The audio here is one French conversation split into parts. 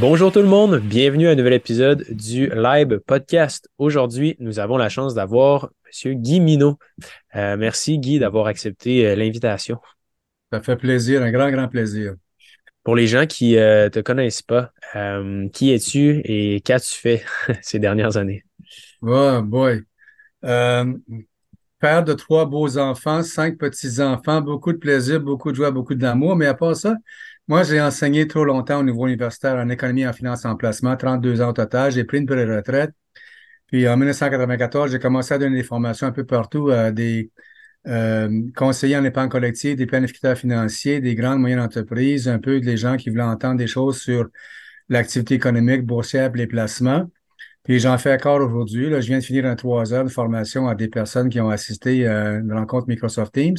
Bonjour tout le monde, bienvenue à un nouvel épisode du Live Podcast. Aujourd'hui, nous avons la chance d'avoir M. Guy Minot. Euh, merci Guy d'avoir accepté euh, l'invitation. Ça fait plaisir, un grand, grand plaisir. Pour les gens qui ne euh, te connaissent pas, qui es-tu et qu'as-tu fait ces dernières années? Oh boy. père de trois beaux enfants, cinq petits-enfants, beaucoup de plaisir, beaucoup de joie, beaucoup d'amour, mais à part ça, moi, j'ai enseigné trop longtemps au niveau universitaire en économie, en finance, en placement, 32 ans au total. J'ai pris une pré-retraite. Puis en 1994, j'ai commencé à donner des formations un peu partout à des euh, conseillers en épargne collective, des planificateurs financiers, des grandes moyennes entreprises, un peu des gens qui voulaient entendre des choses sur l'activité économique, boursière, les placements. Puis j'en fais encore aujourd'hui. je viens de finir un trois heures de formation à des personnes qui ont assisté à une rencontre Microsoft Teams.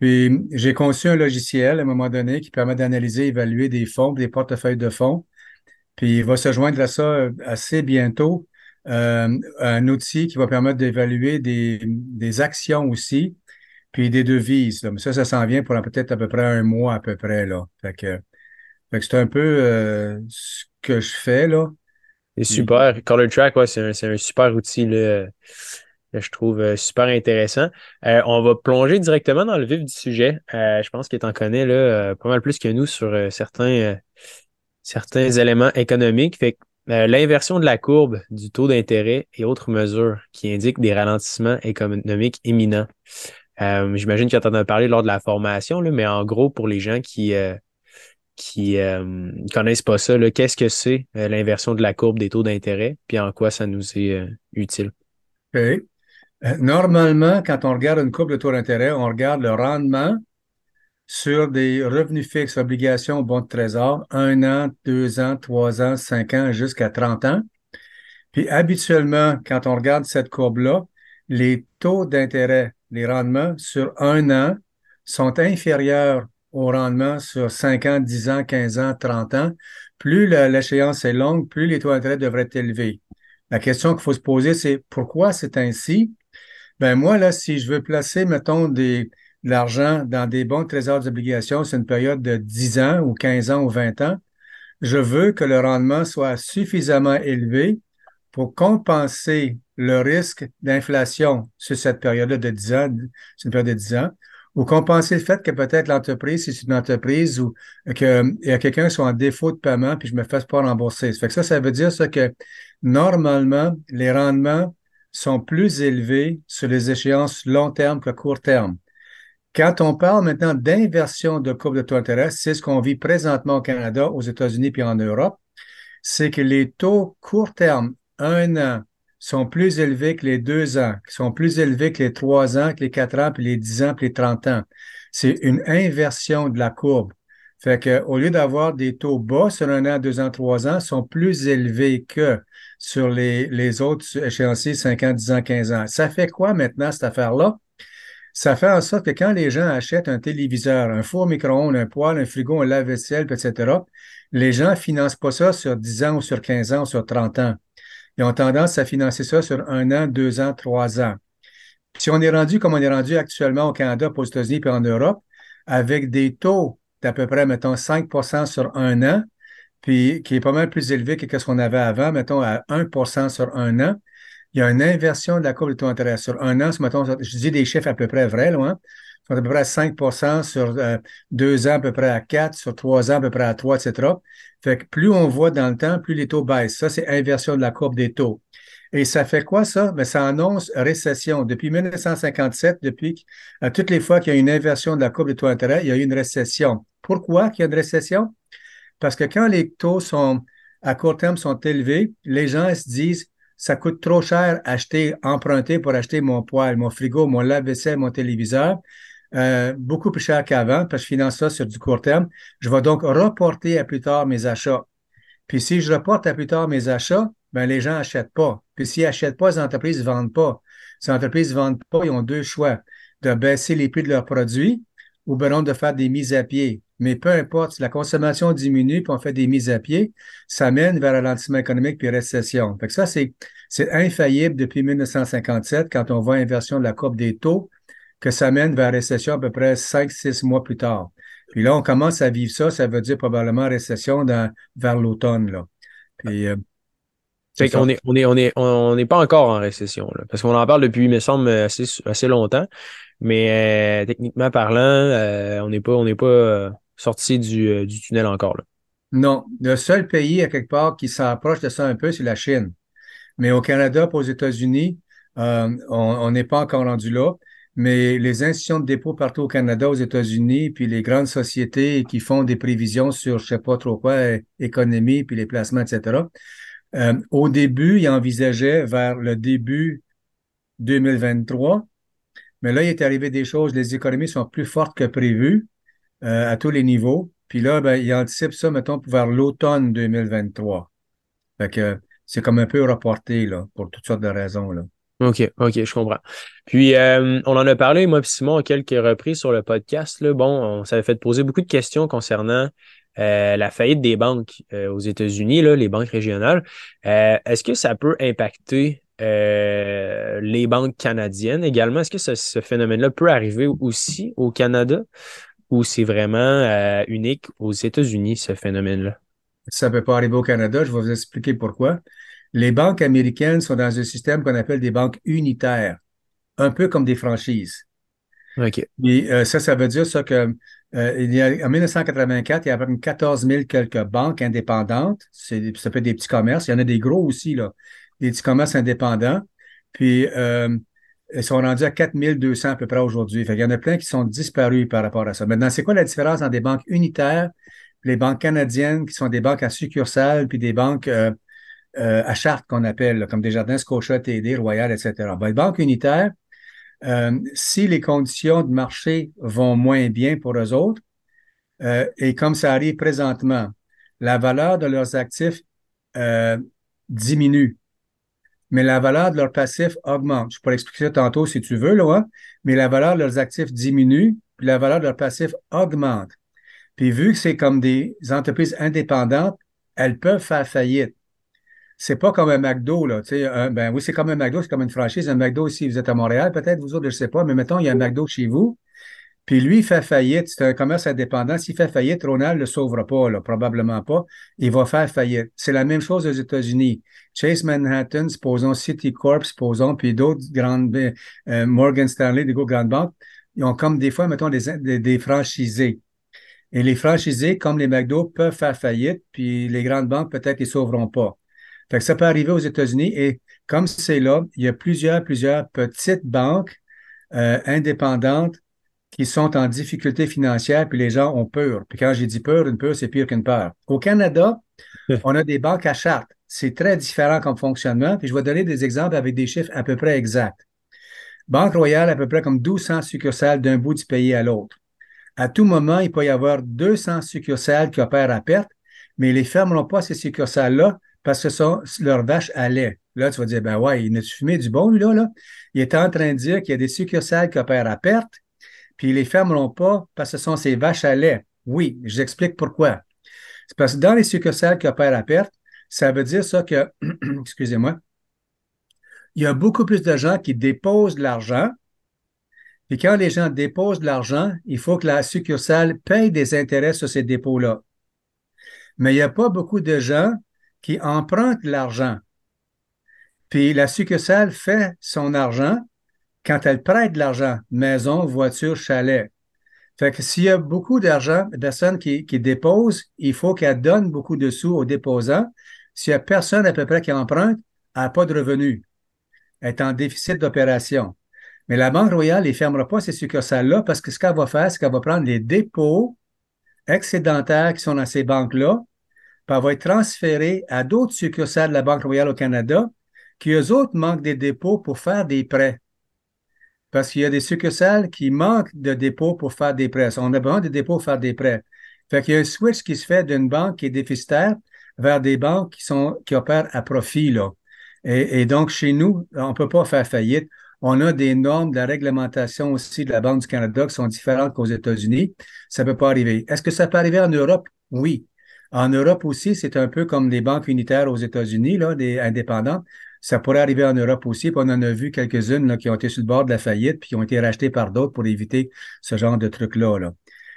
Puis j'ai conçu un logiciel à un moment donné qui permet d'analyser, évaluer des fonds, des portefeuilles de fonds. Puis il va se joindre à ça euh, assez bientôt, euh, un outil qui va permettre d'évaluer des, actions aussi, puis des devises. Donc, ça, ça s'en vient pour peut-être à peu près un mois à peu près. Là. Fait que, c'est un peu euh, ce que je fais là. C'est super. Color Track, ouais, c'est un, un, super outil. Là je trouve euh, super intéressant. Euh, on va plonger directement dans le vif du sujet. Euh, je pense qu'il t'en connaît là, pas mal plus que nous sur certains, certains éléments économiques. L'inversion de la courbe du taux d'intérêt et autres mesures qui indiquent des ralentissements économiques imminents. J'imagine que tu en as parlé lors de la formation, là, mais en gros, pour les gens qui ne connaissent pas ça, qu'est-ce que c'est l'inversion de la courbe des taux d'intérêt, puis en quoi ça nous est utile? OK. Euh, normalement, quand on regarde une courbe de taux d'intérêt, on regarde le rendement sur des revenus fixes, obligations, bons de trésor, un an, deux ans, trois ans, cinq ans, jusqu'à 30 ans. Puis habituellement, quand on regarde cette courbe-là, les taux d'intérêt, les rendements sur un an sont inférieurs au rendement sur 5 ans, 10 ans, 15 ans, 30 ans. Plus l'échéance est longue, plus les taux d'intérêt devraient être élevés. La question qu'il faut se poser, c'est pourquoi c'est ainsi? Ben moi, là, si je veux placer, mettons, des, de l'argent dans des bons trésors d'obligations sur une période de 10 ans ou 15 ans ou 20 ans, je veux que le rendement soit suffisamment élevé pour compenser le risque d'inflation sur cette période de 10 ans, sur une période de 10 ans, ou compenser le fait que peut-être l'entreprise, si c'est une entreprise ou qu'il y a quelqu'un qui soit en défaut de paiement puis je me fasse pas rembourser. Ça fait que ça, ça veut dire ça que normalement, les rendements sont plus élevés sur les échéances long terme que court terme. Quand on parle maintenant d'inversion de courbe de taux d'intérêt, c'est ce qu'on vit présentement au Canada, aux États-Unis puis en Europe, c'est que les taux court terme, un an, sont plus élevés que les deux ans, sont plus élevés que les trois ans, que les quatre ans, puis les dix ans, puis les trente ans. C'est une inversion de la courbe. Fait que, au lieu d'avoir des taux bas sur un an, deux ans, trois ans, sont plus élevés que sur les, les autres échéanciers 5 ans, 10 ans, 15 ans. Ça fait quoi maintenant, cette affaire-là? Ça fait en sorte que quand les gens achètent un téléviseur, un four micro-ondes, un poêle, un frigo, un lave-vaisselle, etc., les gens ne financent pas ça sur 10 ans ou sur 15 ans ou sur 30 ans. Ils ont tendance à financer ça sur un an, deux ans, trois ans. si on est rendu comme on est rendu actuellement au Canada, aux États-Unis et en Europe, avec des taux d'à peu près, mettons, 5% sur un an, puis qui est pas mal plus élevé que ce qu'on avait avant, mettons à 1% sur un an. Il y a une inversion de la courbe de taux d'intérêt. Sur un an, mettons, je dis des chiffres à peu près vrais, loin. Hein, à peu près à 5 sur euh, deux ans, à peu près à 4, sur trois ans, à peu près à 3, etc. Fait que plus on voit dans le temps, plus les taux baissent. Ça, c'est inversion de la courbe des taux. Et ça fait quoi, ça? Mais ben, ça annonce récession. Depuis 1957, depuis à toutes les fois qu'il y a une inversion de la courbe des taux d'intérêt, il y a eu une récession. Pourquoi qu'il y a une récession? Parce que quand les taux sont à court terme sont élevés, les gens se disent ça coûte trop cher acheter, emprunter pour acheter mon poêle, mon frigo, mon lave-vaisselle, mon téléviseur, euh, beaucoup plus cher qu'avant parce que je finance ça sur du court terme. Je vais donc reporter à plus tard mes achats. Puis si je reporte à plus tard mes achats, ben les gens n'achètent pas. Puis s'ils n'achètent pas, les entreprises ne vendent pas. Si les entreprises ne vendent pas, ils ont deux choix de baisser les prix de leurs produits ou bien de faire des mises à pied. Mais peu importe, si la consommation diminue puis on fait des mises à pied, ça mène vers ralentissement économique puis récession. Fait que ça, c'est, c'est infaillible depuis 1957 quand on voit inversion de la courbe des taux, que ça mène vers récession à peu près 5-6 mois plus tard. Puis là, on commence à vivre ça, ça veut dire probablement récession dans, vers l'automne. Là. Puis, euh, fait qu'on est, on est, on est, on n'est pas encore en récession, là, parce qu'on en parle depuis, il me semble, assez, assez longtemps. Mais euh, techniquement parlant, euh, on n'est pas, on n'est pas euh, sorti du, du, tunnel encore. Là. Non, le seul pays à quelque part qui s'approche de ça un peu, c'est la Chine. Mais au Canada, aux États-Unis, on n'est pas encore rendu là. Mais les institutions de dépôt partout au Canada, aux États-Unis, puis les grandes sociétés qui font des prévisions sur je sais pas trop quoi, économie, puis les placements, etc. au début, ils envisageaient vers le début 2023 mais là, il est arrivé des choses. Les économies sont plus fortes que prévu euh, à tous les niveaux. Puis là, ben, il anticipe ça, mettons, vers l'automne 2023. Fait que c'est comme un peu reporté, là, pour toutes sortes de raisons, là. OK, OK, je comprends. Puis, euh, on en a parlé, moi et Simon, quelques reprises sur le podcast. Bon, on s'avait fait poser beaucoup de questions concernant euh, la faillite des banques aux États-Unis, les banques régionales. Est-ce que ça peut impacter euh, les banques canadiennes également. Est-ce que ce, phénomène-là peut arriver aussi au Canada ou c'est vraiment euh, unique aux États-Unis, ce phénomène-là? Ça ne peut pas arriver au Canada. Je vais vous expliquer pourquoi. Les banques américaines sont dans un système qu'on appelle des banques unitaires, un peu comme des franchises. OK. Et euh, ça, ça veut dire ça que il y a, en 1984, il y avait 14 000 quelques banques indépendantes. C'est, ça peut être des petits commerces. Il y en a des gros aussi, là des commerces indépendants. Puis, euh, ils sont rendus à 4200 à peu près aujourd'hui. Fait il y en a plein qui sont disparus par rapport à ça. Maintenant, c'est quoi la différence entre des banques unitaires, les banques canadiennes qui sont des banques à succursales, puis des banques euh, euh, à charte qu'on appelle, comme des jardins Scotia, TD, Royal, etc. Ben, les banques unitaires, si les conditions de marché vont moins bien pour eux autres, et comme ça arrive présentement, la valeur de leurs actifs diminue mais la valeur de leur passif augmente. Je pourrais expliquer ça tantôt si tu veux, hein? mais la valeur de leurs actifs diminue, puis la valeur de leur passif augmente. Puis vu que c'est comme des entreprises indépendantes, elles peuvent faire faillite. C'est pas comme un McDo, là. Ben oui, c'est comme un McDo, c'est comme une franchise. Un McDo, si vous êtes à Montréal, peut-être, vous autres, je sais pas, mais mettons, il y a un McDo chez vous. Puis lui, il fait faillite. C'est un commerce indépendant. S'il fait faillite, Ronald ne le sauvera pas, là, probablement pas. Il va faire faillite. C'est la même chose aux États-Unis. Chase Manhattan, supposons Citicorp, supposons, puis d'autres grandes, euh, Morgan Stanley, des grandes banques, ils ont comme des fois, mettons, des, des, franchisés. Et les franchisés, comme les McDo, peuvent faire faillite, puis les grandes banques, peut-être, ils sauveront pas. Ça peut arriver aux États-Unis et comme c'est là, il y a plusieurs, plusieurs petites banques euh, indépendantes qui sont en difficulté financière, puis les gens ont peur. Puis quand j'ai dit peur, une peur, c'est pire qu'une peur. Au Canada, on a des banques à charte. C'est très différent comme fonctionnement, puis je vais donner des exemples avec des chiffres à peu près exacts. Banque Royale, à peu près comme 1200 succursales d'un bout du pays à l'autre. À tout moment, il peut y avoir 200 succursales qui opèrent à perte, mais ils ne fermeront pas ces succursales-là parce que ce sont leurs vaches à lait. Là, tu vas dire, ben ouais, il a fumé du bon, lui, là, là? Il est en train de dire qu'il y a des succursales qui opèrent à perte, puis ils les fermeront pas parce que ce sont ces vaches à lait. Oui, j'explique pourquoi. C'est parce que dans les succursales qui opèrent à perte, ça veut dire ça que, excusez-moi, il y a beaucoup plus de gens qui déposent de l'argent. Puis quand les gens déposent de l'argent, il faut que la succursale paye des intérêts sur ces dépôts-là. Mais il n'y a pas beaucoup de gens qui empruntent l'argent. Puis la succursale fait son argent, quand elle prête de l'argent, maison, voiture, chalet. Fait que s'il y a beaucoup d'argent, de personnes qui, qui déposent, il faut qu'elle donne beaucoup de sous aux déposants. S'il y a personne à peu près qui emprunte, elle n'a pas de revenus. Elle est en déficit d'opération. Mais la Banque royale ne fermera pas ces succursales-là parce que ce qu'elle va faire, c'est qu'elle va prendre les dépôts excédentaires qui sont dans ces banques-là, puis elle va être transférée à d'autres succursales de la Banque royale au Canada qui, eux autres, manquent des dépôts pour faire des prêts parce qu'il y a des succursales qui manquent de dépôts pour faire des prêts. On a besoin de dépôts pour faire des prêts. Fait qu'il y a un switch qui se fait d'une banque qui est déficitaire vers des banques qui sont qui opèrent à profit. Là. Et, donc, chez nous, on peut pas faire faillite. On a des normes de la réglementation aussi de la Banque du Canada qui sont différentes qu'aux États-Unis. Ça peut pas arriver. Est-ce que ça peut arriver en Europe? Oui. En Europe aussi, c'est un peu comme des banques unitaires aux États-Unis, là, des indépendantes. Ça pourrait arriver en Europe aussi. Puis on en a vu quelques-unes qui ont été sur le bord de la faillite puis qui ont été rachetées par d'autres pour éviter ce genre de truc-là. Là.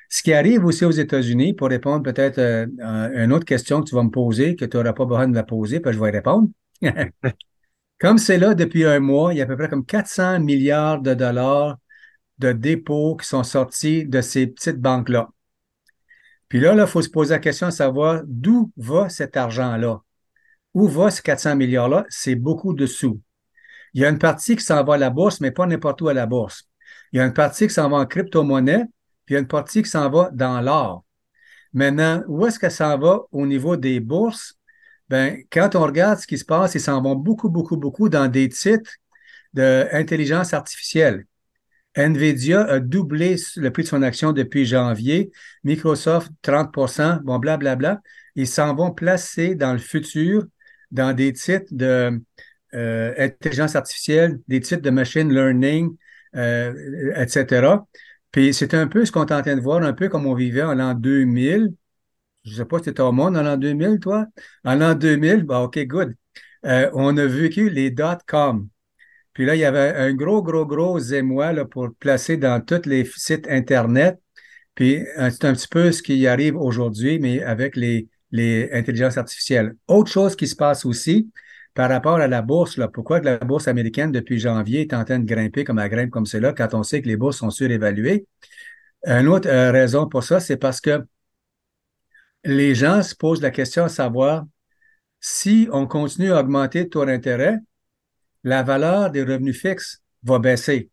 Ce qui arrive aussi aux États-Unis, pour répondre peut-être euh, à une autre question que tu vas me poser, que tu n'auras pas besoin de la poser, puis je vais y répondre. comme c'est là depuis un mois, il y a à peu près comme 400 milliards de dollars de dépôts qui sont sortis de ces petites banques-là. Puis là, il faut se poser la question de savoir d'où va cet argent-là. Où va ces 400 milliards-là? C'est beaucoup de sous. Il y a une partie qui s'en va à la bourse, mais pas n'importe où à la bourse. Il y a une partie qui s'en va en crypto-monnaie, puis il y a une partie qui s'en va dans l'or. Maintenant, où est-ce que ça va au niveau des bourses? Ben, quand on regarde ce qui se passe, ils s'en vont beaucoup, beaucoup, beaucoup dans des titres d'intelligence artificielle. Nvidia a doublé le prix de son action depuis janvier. Microsoft, 30% bon, blablabla. Bla, bla. Ils s'en vont placer dans le futur dans des titres d'intelligence euh, artificielle, des titres de machine learning, euh, etc. Puis c'est un peu ce qu'on est en train de voir, un peu comme on vivait en l'an 2000. Je sais pas si tu au monde en l'an 2000, toi. En l'an 2000, bah, OK, good. Euh, on a vécu les dot-com. Puis là, il y avait un gros, gros, gros émoi là, pour placer dans tous les sites Internet. Puis euh, c'est un petit peu ce qui arrive aujourd'hui, mais avec les, les intelligences artificielles. Autre chose qui se passe aussi par rapport à la bourse, pourquoi la bourse américaine depuis janvier est en train de grimper comme elle grimpe comme c'est là, quand on sait que les bourses sont surévaluées? Une autre euh, raison pour ça, c'est parce que les gens se posent la question à savoir si on continue à augmenter le taux d'intérêt, la valeur des revenus fixes va baisser.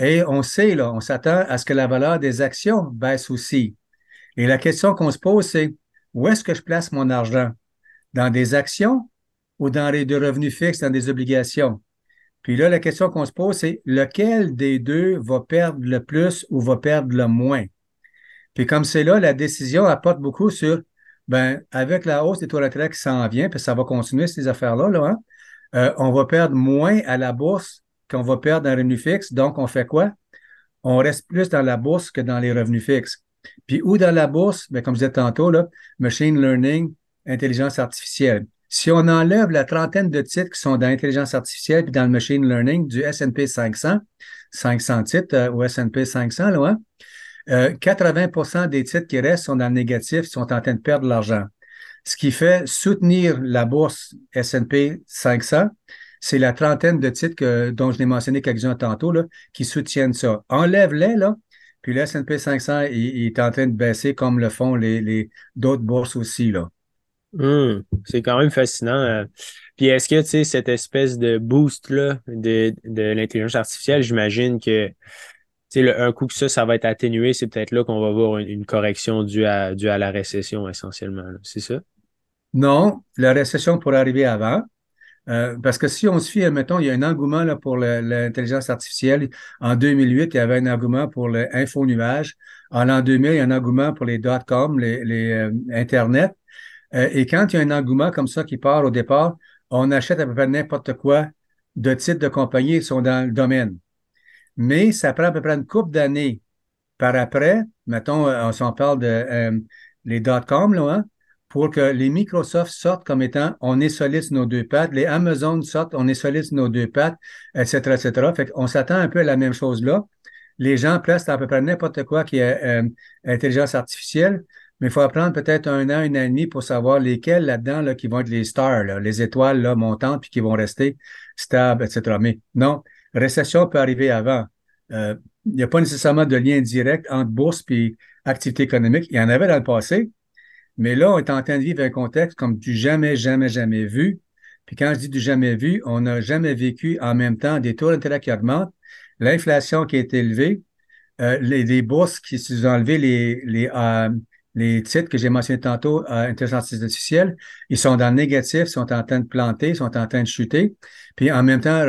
Et on sait, là, on s'attend à ce que la valeur des actions baisse aussi. Et la question qu'on se pose, c'est où est-ce que je place mon argent? Dans des actions ou dans les deux revenus fixes, dans des obligations? Puis là, la question qu'on se pose, c'est lequel des deux va perdre le plus ou va perdre le moins? Puis comme c'est là, la décision apporte beaucoup sur, ben, avec la hausse des taux d'intérêt qui s'en vient, puis ça va continuer ces affaires-là, là, hein? Euh, on va perdre moins à la bourse qu'on va perdre dans les revenus fixes. Donc, on fait quoi? On reste plus dans la bourse que dans les revenus fixes. Puis où dans la bourse? Bien, comme je disais tantôt, là, machine learning, intelligence artificielle. Si on enlève la trentaine de titres qui sont dans l'intelligence artificielle et dans le machine learning du S&P 500, 500 titres euh, au S&P 500, là, 80% hein, des titres qui restent sont dans le négatif, sont en train de perdre de l'argent. Ce qui fait soutenir la bourse S&P 500, c'est la trentaine de titres dont je l'ai mentionné quelques-uns tantôt, là, qui soutiennent ça. Enlève-les, là, puis le S&P 500 il, est en train de baisser comme le font les, les d'autres bourses aussi, là. Hmm, c'est quand même fascinant. Euh. Puis est-ce que, tu sais, cette espèce de boost-là de, de l'intelligence artificielle, j'imagine que le, un coup que ça, ça va être atténué, c'est peut-être là qu'on va voir une, correction due à, due à la récession essentiellement. C'est ça? Non, la récession pourrait arriver avant. Euh, parce que si on se fie, mettons, il y a un engouement là, pour l'intelligence artificielle. En 2008, il y avait un engouement pour l'info-nuage. En l'an 2000, il y a un engouement pour les dot-com, les, euh, Internet. Euh, et quand il y a un engouement comme ça qui part au départ, on achète à peu près n'importe quoi de titres de compagnie qui sont dans le domaine mais ça prend à peu près une couple d'années par après, mettons, on parle de les dot-com, là, hein, pour que les Microsoft sortent comme étant on est solide sur nos deux pattes, les Amazon sortent on est solide sur nos deux pattes, etc., etc. Fait qu'on s'attend un peu à la même chose là. Les gens placent à peu près n'importe quoi qui est euh, intelligence artificielle, mais il faut apprendre peut-être un an, une année et demi pour savoir lesquels là-dedans là, qui vont être les stars, là, les étoiles là, montantes, puis qui vont rester stables, etc. Mais non, récession peut arriver avant. Euh, il n'y a pas nécessairement de lien direct entre bourse et activité économique. Il y en avait dans le passé, mais là, on est en train de vivre un contexte comme du jamais, jamais, jamais vu. Puis quand je dis du jamais vu, on n'a jamais vécu en même temps des taux d'intérêt qui augmentent, l'inflation qui est élevée, euh, les, bourses qui se sont enlevées, les, les, euh, les titres que j'ai mentionnés tantôt à intelligence artificielle, ils sont dans le négatif, sont en train de planter, sont en train de chuter. Puis en même temps,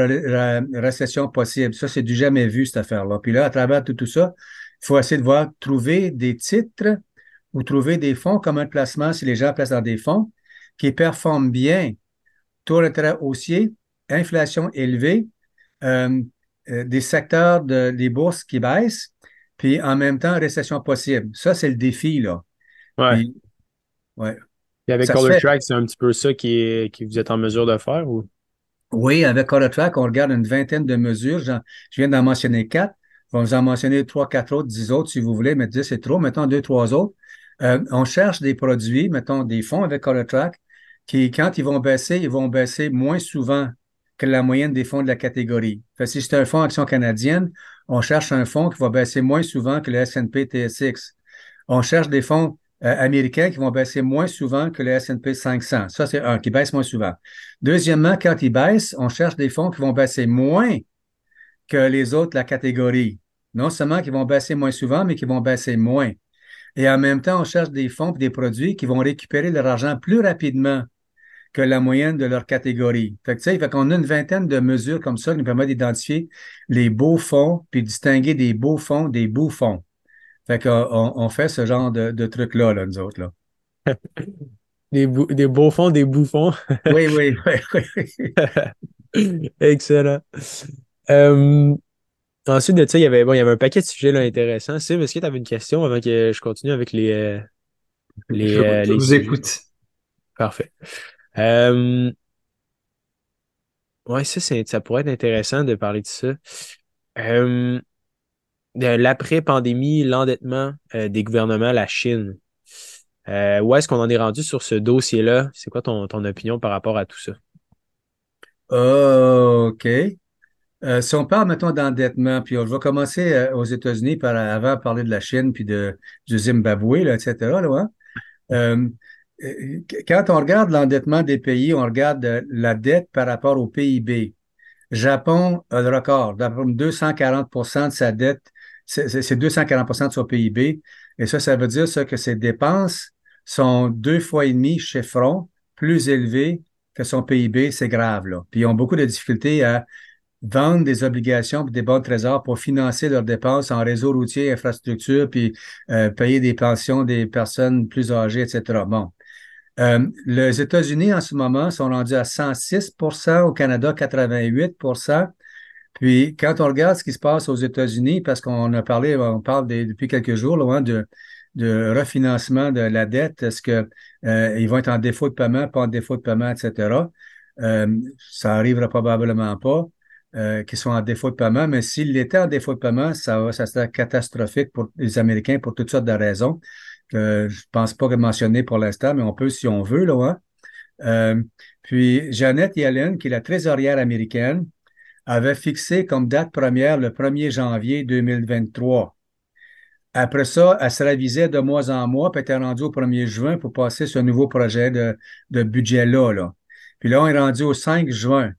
récession possible. Ça, c'est du jamais vu, cette affaire-là. Puis là, à travers tout, tout ça, il faut essayer de voir, trouver des titres ou trouver des fonds comme un placement, si les gens placent dans des fonds, qui performent bien, taux d'intérêt haussier, inflation élevée, euh, euh, des secteurs de, des bourses qui baissent, puis en même temps, récession possible. Ça, c'est le défi, là. Ouais. ouais. Et avec Color Track, c'est un petit peu ça qui, qui vous êtes en mesure de faire ou? Oui, avec Color Track, on regarde une vingtaine de mesures. Je viens d'en mentionner quatre. Je vais vous en mentionner trois, quatre autres, dix autres si vous voulez, mais dix c'est trop. Mettons deux, trois autres. Euh, on cherche des produits, mettons des fonds avec ColorTrack, qui, quand ils vont baisser, ils vont baisser moins souvent que la moyenne des fonds de la catégorie. Fait si c'est un fonds action canadienne, on cherche un fonds qui va baisser moins souvent que le S&P TSX. On cherche des fonds euh, américains qui vont baisser moins souvent que le S&P 500. Ça, c'est un qui baisse moins souvent. Deuxièmement, quand ils baissent, on cherche des fonds qui vont baisser moins que les autres de la catégorie. Non seulement qui vont baisser moins souvent, mais qui vont baisser moins. Et en même temps, on cherche des fonds et des produits qui vont récupérer leur argent plus rapidement que la moyenne de leur catégorie. Fait que, fait qu'on a une vingtaine de mesures comme ça qui nous permettent d'identifier les beaux fonds puis distinguer des beaux fonds des bouffons. Fait qu'on on fait ce genre de, de trucs-là, là, nous autres. Là. des, des beaux fonds, des bouffons. oui, oui, oui. oui. Excellent. Euh, ensuite de ça, il y avait, bon, il y avait un paquet de sujets là, intéressants. Sim, est-ce que tu avais une question avant que je continue avec les. Euh, les, je, euh, je vous écoute. Parfait. Euh... Ouais, ça, ça pourrait être intéressant de parler de ça. Euh... L'après-pandémie, l'endettement des gouvernements, la Chine. où est-ce qu'on en est rendu sur ce dossier-là? C'est quoi ton, ton opinion par rapport à tout ça? OK. Euh, si on parle, mettons, d'endettement, puis on va commencer euh, aux États-Unis par avant parler de la Chine puis de, du Zimbabwe, là, etc. Là, hein. euh, quand on regarde l'endettement des pays, on regarde la dette par rapport au PIB. Japon a le record, 240% de sa dette, c'est 240% de son PIB. Et ça, ça veut dire ça, que ses dépenses sont deux fois et demi chiffrons plus élevées que son PIB. C'est grave, là. Puis ils ont beaucoup de difficultés à vendre des obligations et des bons trésors pour financer leurs dépenses en réseau routier, infrastructure, puis euh, payer des pensions des personnes plus âgées, etc. Bon. Euh, les États-Unis, en ce moment, sont rendus à 106% au Canada, 88% Puis, quand on regarde ce qui se passe aux États-Unis, parce qu'on a parlé, on parle depuis quelques jours loin de, de refinancement de la dette, est-ce qu'ils euh, vont être en défaut de paiement, pas en défaut de paiement, etc. ça arrivera probablement pas euh, qui sont en défaut de paiement, mais s'il était en défaut de paiement, ça, ça serait catastrophique pour les Américains pour toutes sortes de raisons que je ne pense pas mentionner pour l'instant, mais on peut si on veut. Là, hein. euh, puis Jeannette Yellen, qui est la trésorière américaine, avait fixé comme date première le 1er janvier 2023. Après ça, elle se révisait de mois en mois, puis elle était rendue au 1er juin pour passer ce nouveau projet de, de budget-là. Là. Puis là, on est rendu au 5 juin.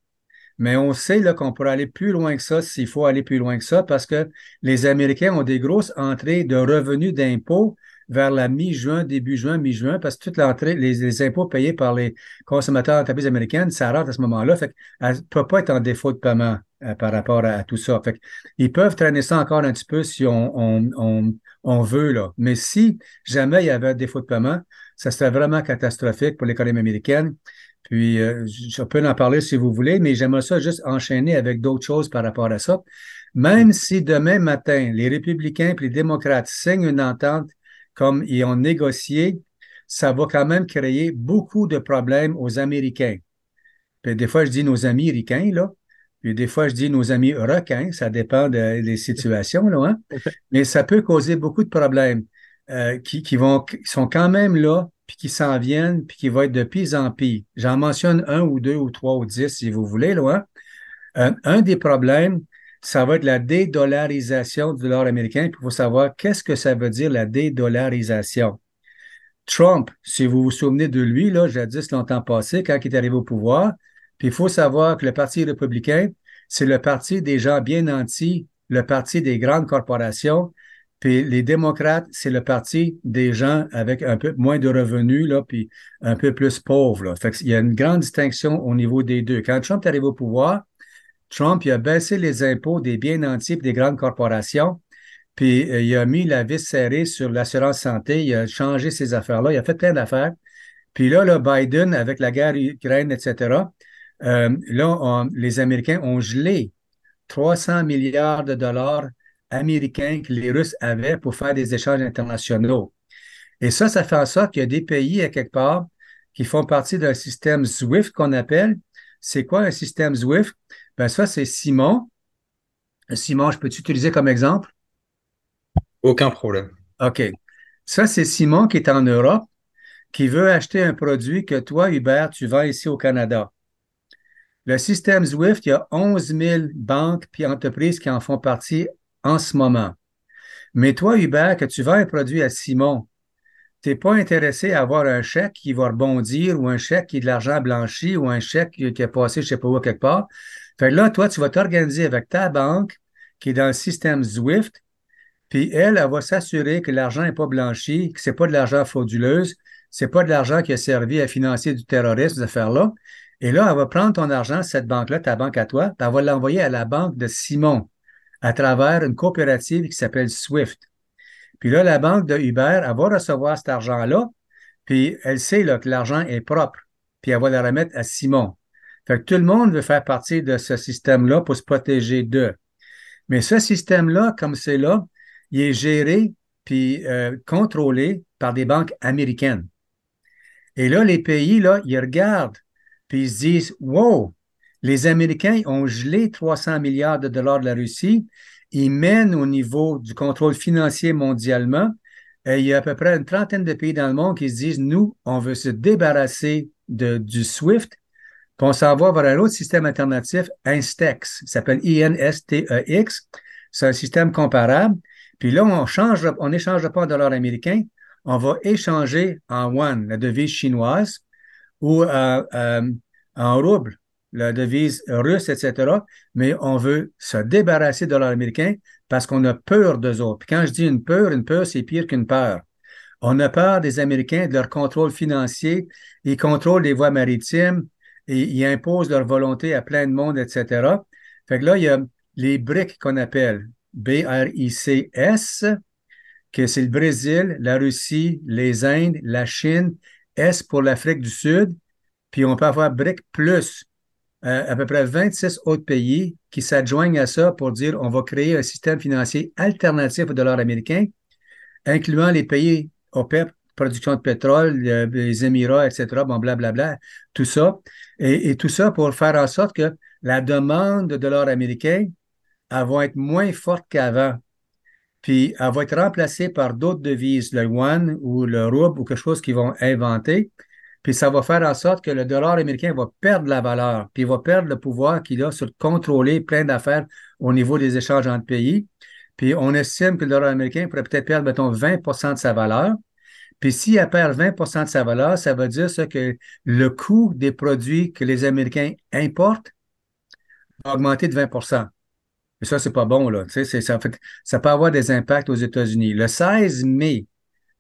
Mais on sait qu'on pourrait aller plus loin que ça s'il faut aller plus loin que ça parce que les Américains ont des grosses entrées de revenus d'impôts vers la mi-juin, début juin, mi-juin, parce que toute l'entrée, les, impôts payés par les consommateurs d'entreprises américaines, ça rentre à ce moment-là. Fait ne peut pas être en défaut de paiement euh, par rapport à, tout ça. Fait ils peuvent traîner ça encore un petit peu si on, veut, là. Mais si jamais il y avait un défaut de paiement, ça serait vraiment catastrophique pour l'économie américaine. Puis, euh, je peux en parler si vous voulez, mais j'aimerais ça juste enchaîner avec d'autres choses par rapport à ça. Même si demain matin, les républicains et les démocrates signent une entente comme ils ont négocié, ça va quand même créer beaucoup de problèmes aux Américains. Puis des fois, je dis nos amis ricains, là. Puis des fois, je dis nos amis requins, ça dépend des situations, là. Hein? Mais ça peut causer beaucoup de problèmes euh, qui, qui, vont, qui sont quand même là puis qui s'en viennent, puis qui vont être de pire en pire. J'en mentionne un ou deux ou trois ou dix, si vous voulez, là. Hein. Euh, un des problèmes, ça va être la dédollarisation du dollar américain. Puis il faut savoir qu'est-ce que ça veut dire la dédollarisation? Trump, si vous vous souvenez de lui, là, jadis longtemps passé, quand il est arrivé au pouvoir, puis il faut savoir que le Parti républicain, c'est le parti des gens bien nantis, le parti des grandes corporations, puis les démocrates, c'est le parti des gens avec un peu moins de revenus, là, puis un peu plus pauvres. Là. Fait il y a une grande distinction au niveau des deux. Quand Trump est arrivé au pouvoir, Trump il a baissé les impôts des biens entiers des grandes corporations, puis euh, il a mis la vis serrée sur l'assurance santé, il a changé ces affaires-là, il a fait plein d'affaires. Puis là, là, Biden, avec la guerre Ukraine, etc., euh, là, les Américains ont gelé 300 milliards de dollars américains que les Russes avaient pour faire des échanges internationaux. Et ça, ça fait en sorte qu'il y a des pays, à quelque part, qui font partie d'un système SWIFT qu'on appelle. C'est quoi un système SWIFT? Ben ça, c'est Simon, Simon, je peux t'utiliser comme exemple? Aucun problème. OK. Ça, c'est Simon qui est en Europe, qui veut acheter un produit que toi, Hubert, tu vends ici au Canada. Le système Zwift, il y a 11 000 banques et entreprises qui en font partie en ce moment. Mais toi, Hubert, que tu vends un produit à Simon, tu n'es pas intéressé à avoir un chèque qui va rebondir ou un chèque qui est de l'argent blanchi ou un chèque qui est passé, je ne sais pas où, quelque part. Fait là, toi, tu vas t'organiser avec ta banque qui est dans le système Zwift, puis elle, elle va s'assurer que l'argent n'est pas blanchi, que ce n'est pas de l'argent frauduleuse, ce n'est pas de l'argent qui a servi à financer du terrorisme, ces affaires-là. Et là, elle va prendre ton argent, cette banque-là, ta banque à toi, puis elle va l'envoyer à la banque de Simon à travers une coopérative qui s'appelle Swift. Puis là, la banque de Uber, elle va recevoir cet argent-là, puis elle sait que l'argent est propre, puis elle va le remettre à Simon. Fait que tout le monde veut faire partie de ce système-là pour se protéger d'eux. Mais ce système-là, comme c'est là, il est géré puis euh, contrôlé par des banques américaines. Et là, les pays, là, ils regardent puis ils se disent Wow, les Américains ont gelé 300 milliards de dollars de la Russie. Ils mènent au niveau du contrôle financier mondialement. Et il y a à peu près une trentaine de pays dans le monde qui se disent Nous, on veut se débarrasser de, du SWIFT, puis on s'en va vers un autre système alternatif, Instex. Il s'appelle INSTEX. C'est un système comparable. Puis là, on change, on n'échange pas en dollars américains, on va échanger en yuan, la devise chinoise ou euh, euh, en rouble, la devise russe, etc. Mais on veut se débarrasser de l'or américain parce qu'on a peur d'eux autres. Puis quand je dis une peur, une peur, c'est pire qu'une peur. On a peur des Américains, de leur contrôle financier. Ils contrôlent les voies maritimes et ils imposent leur volonté à plein de monde, etc. Fait que là, il y a les BRIC qu'on appelle B-R-I-C-S, que c'est le Brésil, la Russie, les Indes, la Chine, S pour l'Afrique du Sud, puis on peut avoir BRIC plus euh, à peu près 26 autres pays qui s'adjoignent à ça pour dire on va créer un système financier alternatif au dollar américain, incluant les pays OPEP, production de pétrole, les Émirats, etc., bon, blablabla, tout ça. Et, tout ça pour faire en sorte que la demande de dollars américain elle va être moins forte qu'avant puis elle va être remplacée par d'autres devises, le yuan ou le rouble ou quelque chose qu'ils vont inventer. Puis ça va faire en sorte que le dollar américain va perdre la valeur, puis il va perdre le pouvoir qu'il a sur contrôler plein d'affaires au niveau des échanges entre pays. Puis on estime que le dollar américain pourrait peut-être perdre, mettons, 20% de sa valeur. Puis s'il perd 20% de sa valeur, ça veut dire que le coût des produits que les Américains importent va augmenter de 20% mais ça, c'est pas bon, là. Ça peut avoir des impacts aux États-Unis. Le 16 mai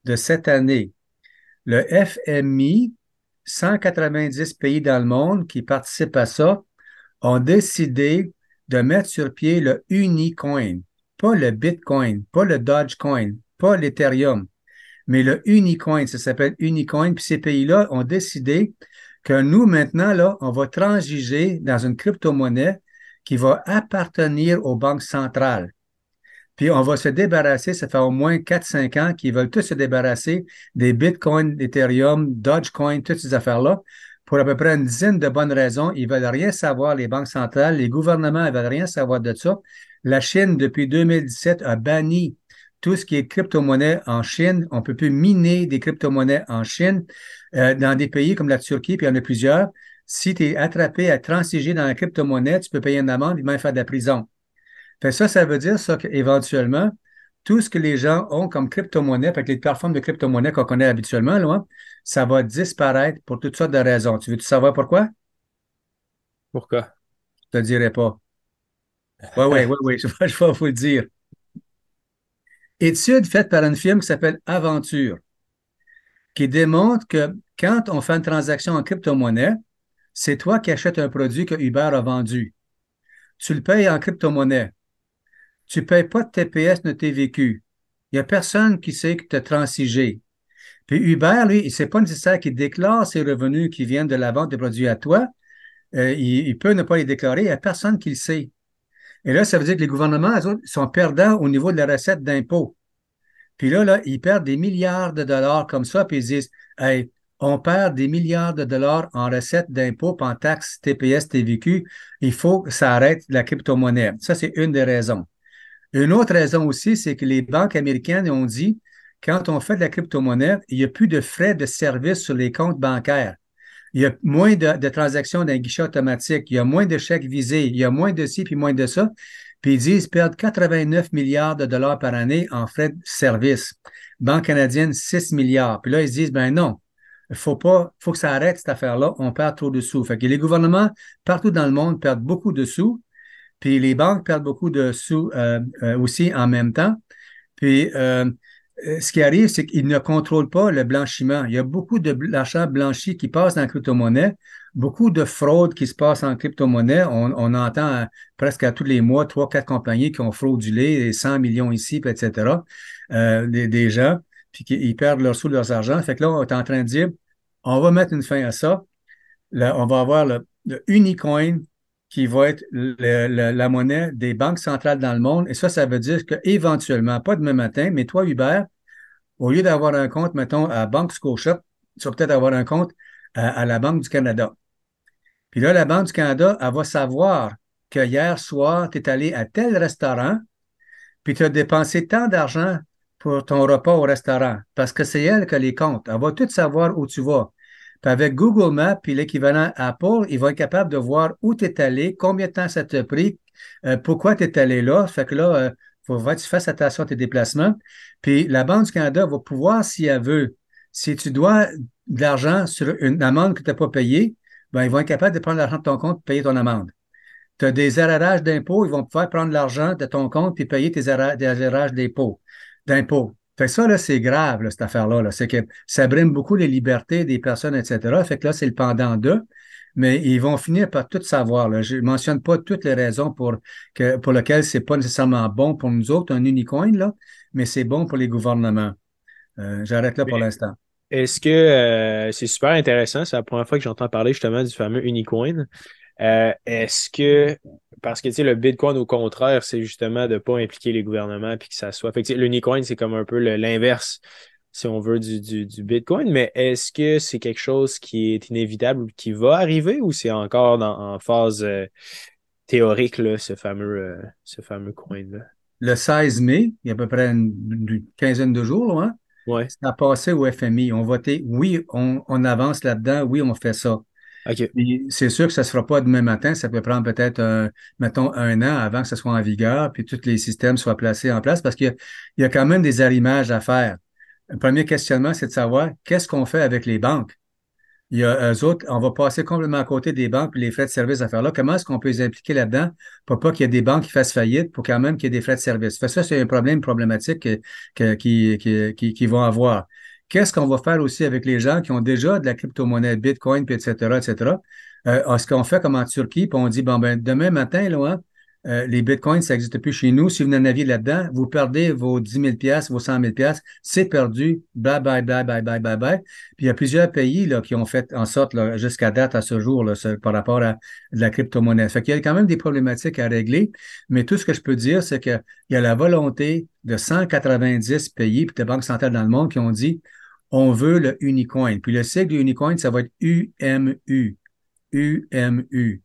de cette année, le FMI, 190 pays dans le monde qui participent à ça, ont décidé de mettre sur pied le Unicoin, pas le Bitcoin, pas le Dogecoin, pas l'Ethereum, mais le Unicoin, ça s'appelle Unicoin, puis ces pays-là ont décidé que nous, maintenant, là, on va transiger dans une crypto-monnaie qui va appartenir aux banques centrales. Puis on va se débarrasser, ça fait au moins 4-5 ans qu'ils veulent tous se débarrasser des bitcoins, d'Ethereum, Dogecoin, toutes ces affaires-là, pour à peu près une dizaine de bonnes raisons. Ils veulent rien savoir, les banques centrales, les gouvernements ne veulent rien savoir de ça. La Chine, depuis 2017, a banni tout ce qui est crypto-monnaie en Chine. On ne peut plus miner des crypto-monnaies en Chine. Euh, dans des pays comme la Turquie, puis il y en a plusieurs, si tu es attrapé à transiger dans la crypto-monnaie, tu peux payer une amende et même faire de la prison. Fait ça, ça veut dire ça qu'éventuellement, tout ce que les gens ont comme crypto-monnaie, avec les plateformes de crypto-monnaie qu'on connaît habituellement, là, ça va disparaître pour toutes sortes de raisons. Tu veux-tu savoir pourquoi? Pourquoi? Je ne te dirai pas. Oui, oui, oui, oui, je vais vous le dire. Étude faite par une firme qui s'appelle Aventure, qui démontre que quand on fait une transaction en crypto-monnaie, c'est toi qui achètes un produit que Uber a vendu. Tu le payes en crypto-monnaie. Tu ne payes pas de TPS de TVQ. Il n'y a personne qui sait que tu as transigé. Puis Uber, lui, ce n'est pas nécessaire qu'il déclare ses revenus qui viennent de la vente de produits à toi. Euh, il, peut ne pas les déclarer. Il n'y a personne qui le sait. Et là, ça veut dire que les gouvernements sont perdants au niveau de la recette d'impôt. Puis là, là, ils perdent des milliards de dollars comme ça, puis ils disent Hey, on perd des milliards de dollars en recettes d'impôts, en taxes TPS, TVQ. Il faut que ça arrête la crypto-monnaie. Ça, c'est une des raisons. Une autre raison aussi, c'est que les banques américaines ont dit, quand on fait de la crypto-monnaie, il n'y a plus de frais de service sur les comptes bancaires. Il y a moins de, transactions d'un guichet automatique, il y a moins de chèques visés, il y a moins de ci puis moins de ça. Puis ils disent perdent 89 milliards de dollars par année en frais de service. Banque canadienne, 6 milliards. Puis là, ils se disent, ben non, il faut pas, faut que ça arrête cette affaire-là, on perd trop de sous. Fait que les gouvernements partout dans le monde perdent beaucoup de sous, puis les banques perdent beaucoup de sous euh, euh, aussi en même temps. Puis euh, ce qui arrive, c'est qu'ils ne contrôlent pas le blanchiment. Il y a beaucoup de l'argent blanchi qui passe dans crypto-monnaie, beaucoup de fraude qui se passe en crypto-monnaie. On, on, entend presque à tous les mois trois, quatre compagnies qui ont fraudulé 100 millions ici, etc. des, des gens puis qu'ils perdent leurs sous, leurs argent. Fait que là, on est en train de dire, on va mettre une fin à ça. Là, on va avoir le, Unicoin qui va être la monnaie des banques centrales dans le monde. Et ça, ça veut dire qu'éventuellement, pas demain matin, mais toi, Hubert, au lieu d'avoir un compte, mettons, à Banque Scotia, tu vas peut-être avoir un compte à, la Banque du Canada. Puis là, la Banque du Canada, elle va savoir que hier soir, tu es allé à tel restaurant, puis tu as dépensé tant d'argent pour ton repas au restaurant parce que c'est elle qui les compte. Elle va tout savoir où tu vas. Puis avec Google Maps puis l'équivalent Apple, il va être capable de voir où tu es allé, combien de temps ça t'a pris, euh, pourquoi tu es allé là. Fait que là, euh, faut que tu fasses attention à tes déplacements. Puis la Banque du Canada va pouvoir, si elle veut, si tu dois de l'argent sur une amende que tu n'as pas payée, ben, ils vont être capables de prendre l'argent de ton compte et payer ton amende. Tu as des arrérages d'impôts, ils vont pouvoir prendre l'argent de ton compte et payer tes arrérages d'impôts. Fait ça, là, c'est grave, cette affaire-là. C'est que ça brime beaucoup les libertés des personnes, etc. Fait que là, c'est le pendant d'eux. Mais ils vont finir par tout savoir. Je ne mentionne pas toutes les raisons pour, que, pour lesquelles ce n'est pas nécessairement bon pour nous autres, un unicoin, là, mais c'est bon pour les gouvernements. Euh, j'arrête là pour l'instant. Est-ce que euh, c'est super intéressant? C'est la première fois que j'entends parler justement du fameux unicoin. Euh, est-ce que, parce que tu sais, le Bitcoin, au contraire, c'est justement de ne pas impliquer les gouvernements puis que ça soit. Fait que l'unicoin, c'est comme un peu l'inverse, si on veut, du, du, Bitcoin. Mais est-ce que c'est quelque chose qui est inévitable qui va arriver ou c'est encore dans, en phase euh, théorique, là, ce fameux, euh, ce fameux coin-là? Le 16 mai, il y a à peu près une, quinzaine de jours, hein? Ouais. Ça a passé au FMI. On votait, oui, on, on avance là-dedans, oui, on fait ça. C'est sûr que ça ne se fera pas demain matin. Ça peut prendre peut-être, mettons, un an avant que ça soit en vigueur, puis tous les systèmes soient placés en place parce qu'il y, a quand même des arrimages à faire. Le premier questionnement, c'est de savoir qu'est-ce qu'on fait avec les banques. Il y a eux autres, on va passer complètement à côté des banques et les frais de service à faire là. Comment est-ce qu'on peut les impliquer là-dedans pour pas qu'il y ait des banques qui fassent faillite, pour quand même qu'il y ait des frais de service? ça, c'est un problème problématique qu'ils qui, qui, vont avoir. Qu'est-ce qu'on va faire aussi avec les gens qui ont déjà de la crypto-monnaie, Bitcoin, etc., etc. Euh, ce qu'on fait comme en Turquie, puis on dit, bon, ben, demain matin, là, hein, euh, les bitcoins, ça n'existe plus chez nous. Si vous n'en aviez là-dedans, vous perdez vos 10 000 vos 100 000 c'est perdu. Bye, bye, bye, bye, bye, bye, bye. Puis il y a plusieurs pays là, qui ont fait en sorte, jusqu'à date, à ce jour, là, par rapport à la crypto-monnaie. Fait qu'il y a quand même des problématiques à régler. Mais tout ce que je peux dire, c'est qu'il y a la volonté de 190 pays puis de banques centrales dans le monde qui ont dit, on veut le Unicoin. Puis le sigle du Unicoin, ça va être UMU. UMU.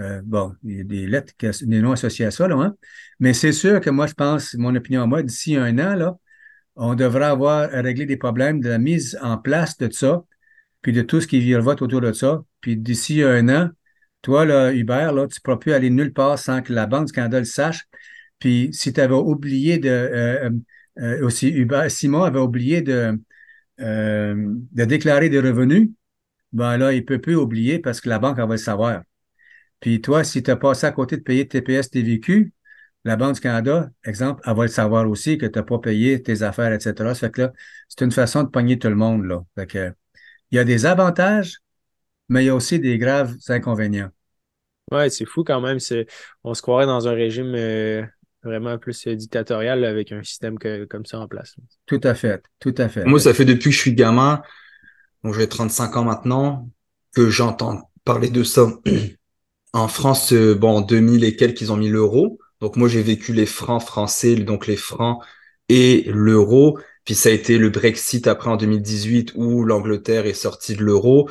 Euh, bon, il y a des lettres, des noms associés à ça, là, hein? Mais c'est sûr que moi, je pense, mon opinion à moi, d'ici un an, là, on devrait avoir réglé des problèmes de la mise en place de ça, puis de tout ce qui virevote autour de ça. Puis d'ici un an, toi, là, Hubert, là, tu ne pourras plus aller nulle part sans que la Banque du le sache. Puis si tu avais oublié de. Euh, euh, aussi, Hubert, Simon avait oublié de, euh, de déclarer des revenus, ben là, il peut plus oublier parce que la banque, elle va le savoir. Puis toi, si tu as passé à côté de payer TPS, TVQ, la Banque du Canada, exemple, elle va le savoir aussi que tu n'as pas payé tes affaires, etc. Ça fait que là, c'est une façon de pogner tout le monde, là. Il y a des avantages, mais il y a aussi des graves inconvénients. Ouais, c'est fou quand même. On se croirait dans un régime euh, vraiment plus dictatorial avec un système comme ça en place. Tout à fait, tout à fait. Moi, ça fait depuis que je suis gamin, donc j'ai 35 ans maintenant, que j'entends parler de ça. En France, euh, bon, en 2000 et quelques, ils ont mis l'euro. Donc moi, j'ai vécu les francs français, donc les francs et l'euro. Puis ça a été le Brexit après en 2018 où l'Angleterre est sortie de l'euro.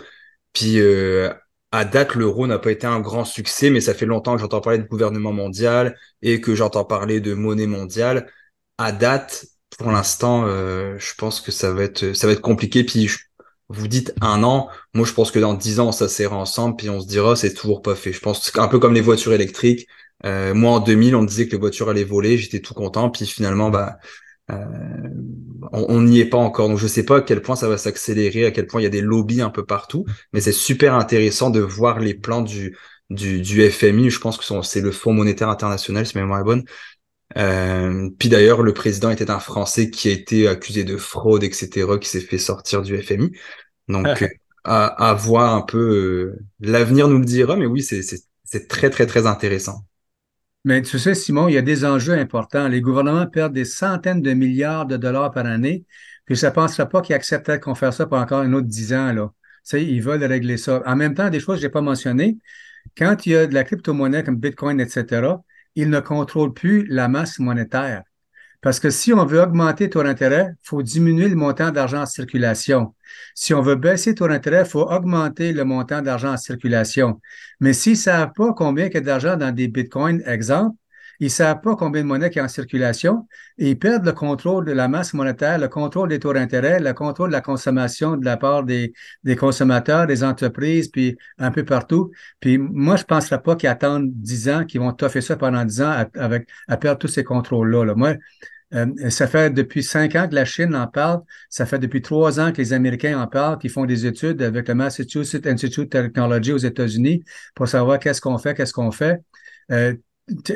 Puis euh, à date, l'euro n'a pas été un grand succès, mais ça fait longtemps que j'entends parler de gouvernement mondial et que j'entends parler de monnaie mondiale. À date, pour l'instant, euh, je pense que ça va être ça va être compliqué. Puis vous dites un an, moi je pense que dans dix ans on s'assera ensemble puis on se dira c'est toujours pas fait. Je pense un peu comme les voitures électriques. Euh, moi en 2000 on disait que les voitures allaient voler, j'étais tout content puis finalement bah on n'y est pas encore. Donc je sais pas à quel point ça va s'accélérer, à quel point il y a des lobbies un peu partout, mais c'est super intéressant de voir les plans du du, du FMI. Je pense que c'est le Fonds monétaire international si ma mémoire est bonne. Euh, puis d'ailleurs, le président était un Français qui a été accusé de fraude, etc., qui s'est fait sortir du FMI. Donc, à, à, voir un peu, euh, l'avenir nous le dira, mais oui, c'est très, très, très intéressant. Mais tu sais, Simon, il y a des enjeux importants. Les gouvernements perdent des centaines de milliards de dollars par année, puis je ne penserais pas qu'ils accepteraient qu'on fasse ça pour encore un autre dix ans. Là. Tu ils veulent régler ça. En même temps, des choses que je n'ai pas mentionnées, quand il y a de la crypto-monnaie comme Bitcoin, etc., ils ne contrôlent plus la masse monétaire. Parce que si on veut augmenter ton intérêt, il faut diminuer le montant d'argent en circulation. Si on veut baisser ton intérêt, il faut augmenter le montant d'argent en circulation. Mais s'ils ne savent pas combien il y a d'argent dans des bitcoins, exemple, ils ne savent pas combien de monnaie y a en circulation et ils perdent le contrôle de la masse monétaire, le contrôle des taux d'intérêt, le contrôle de la consommation de la part des, des, consommateurs, des entreprises, puis un peu partout. Puis moi, je ne penserais pas qu'ils attendent 10 ans, qu'ils vont toffer ça pendant 10 ans à, avec, à perdre tous ces contrôles-là. Là. Moi, euh, ça fait depuis cinq ans que la Chine en parle. Ça fait depuis trois ans que les Américains en parlent, qui font des études avec le Massachusetts Institute of Technology aux États-Unis pour savoir qu'est-ce qu'on fait, qu'est-ce qu'on fait. Euh,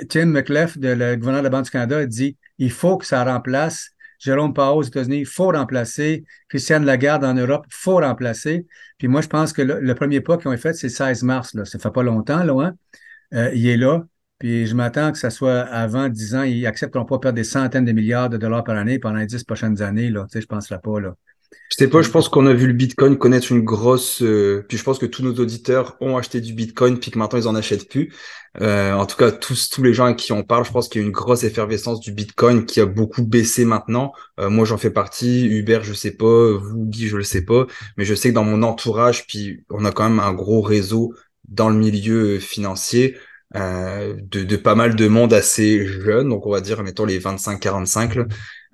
Tim McLeff, le gouverneur de la Banque du Canada, dit il faut que ça remplace Jérôme Powell aux États-Unis, il faut remplacer. Christiane Lagarde en Europe, il faut remplacer. Puis moi, je pense que le, premier pas qu'ils ont fait, c'est 16 mars. Là. Ça fait pas longtemps, là. Hein? Euh, il est là. Puis je m'attends que ça soit avant 10 ans. Ils n'accepteront pas perdre des centaines de milliards de dollars par année pendant les 10 prochaines années. Là. Tu sais, je ne penserai pas. Là. Je sais pas, je pense qu'on a vu le Bitcoin connaître une grosse. Euh, puis je pense que tous nos auditeurs ont acheté du Bitcoin, puis que maintenant ils en achètent plus. Euh, en tout cas, tous tous les gens à qui on parle, je pense qu'il y a une grosse effervescence du Bitcoin qui a beaucoup baissé maintenant. Euh, moi, j'en fais partie. Hubert, je sais pas. Vous, Guy, je le sais pas. Mais je sais que dans mon entourage, puis on a quand même un gros réseau dans le milieu financier. Euh, de, de, pas mal de monde assez jeune, donc on va dire, mettons les 25-45,